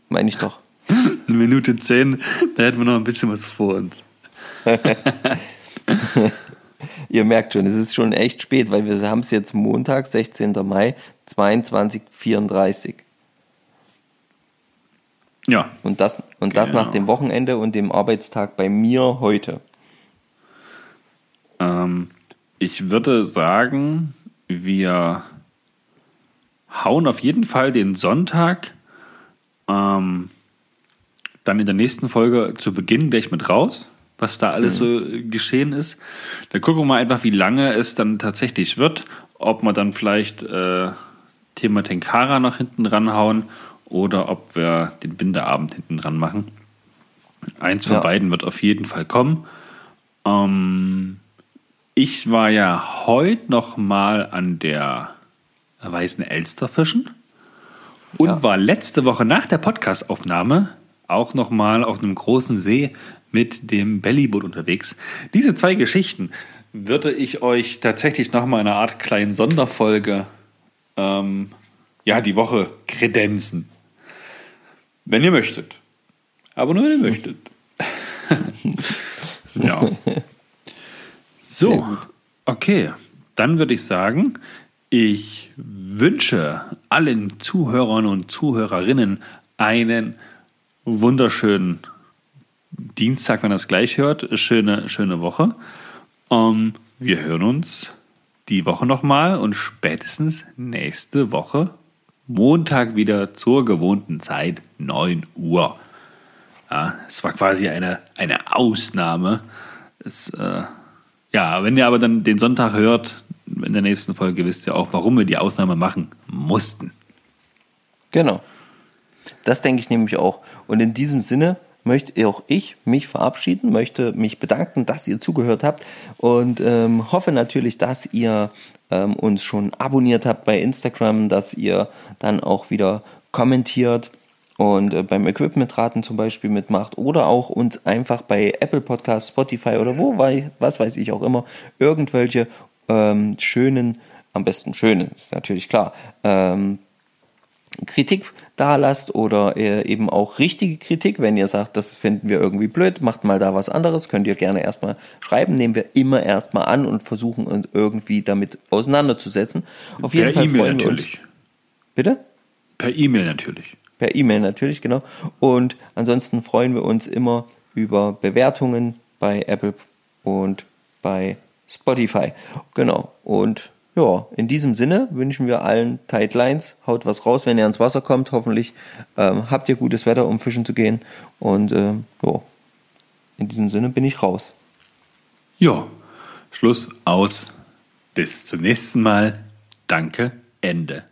Meine ich doch. *laughs* eine Minute 10, da hätten wir noch ein bisschen was vor uns. *laughs* Ihr merkt schon, es ist schon echt spät, weil wir haben es jetzt Montag, 16. Mai, 22.34 Ja, Und das, und das Genau. nach dem Wochenende und dem Arbeitstag bei mir heute. ähm, ich würde sagen, wir hauen auf jeden Fall den Sonntag ähm, dann in der nächsten Folge zu Beginn gleich mit raus, was da alles so äh, geschehen ist. Dann gucken wir mal einfach, wie lange es dann tatsächlich wird, ob wir dann vielleicht äh, Thema Tenkara noch hinten ranhauen oder ob wir den Binderabend hinten dran machen. Eins von Ja. beiden wird auf jeden Fall kommen. Ähm, ich war ja heute noch mal an der Weißen Elster fischen und Ja. war letzte Woche nach der Podcastaufnahme auch noch mal auf einem großen See mit dem Bellyboot unterwegs. Diese zwei Geschichten würde ich euch tatsächlich noch mal in einer Art kleinen Sonderfolge ähm, ja, die Woche kredenzen. Wenn ihr möchtet. Aber nur wenn ihr möchtet. *laughs* ja. So, okay. Dann würde ich sagen, ich wünsche allen Zuhörern und Zuhörerinnen einen wunderschönen Dienstag, wenn ihr das gleich hört. Schöne, schöne Woche. Ähm, wir hören uns die Woche nochmal und spätestens nächste Woche Montag wieder zur gewohnten Zeit, 9 Uhr. Ja, es war quasi eine, eine Ausnahme. Es, äh, ja, wenn ihr aber dann den Sonntag hört, in der nächsten Folge wisst ihr auch, warum wir die Ausnahme machen mussten. Genau. Das denke ich nämlich auch. Und in diesem Sinne möchte auch ich mich verabschieden, möchte mich bedanken, dass ihr zugehört habt und ähm, hoffe natürlich, dass ihr ähm, uns schon abonniert habt bei Instagram, dass ihr dann auch wieder kommentiert und äh, beim Equipmentraten zum Beispiel mitmacht oder auch uns einfach bei Apple Podcasts, Spotify oder wo, was weiß ich auch immer, irgendwelche ähm, schönen, am besten schönen, ist natürlich klar, ähm, Kritik da lasst oder äh, eben auch richtige Kritik, wenn ihr sagt, das finden wir irgendwie blöd, macht mal da was anderes, könnt ihr gerne erstmal schreiben, nehmen wir immer erstmal an und versuchen uns irgendwie damit auseinanderzusetzen. Auf jeden per Fall E-Mail freuen wir uns. natürlich. Bitte? Per E-Mail natürlich. Per E-Mail natürlich, genau. Und ansonsten freuen wir uns immer über Bewertungen bei Apple und bei Spotify. Genau. Und ja, in diesem Sinne wünschen wir allen Tight Lines. Haut was raus, wenn ihr ans Wasser kommt. Hoffentlich ähm, habt ihr gutes Wetter, um fischen zu gehen. Und ähm, ja, in diesem Sinne bin ich raus. Ja, Schluss aus. Bis zum nächsten Mal. Danke. Ende.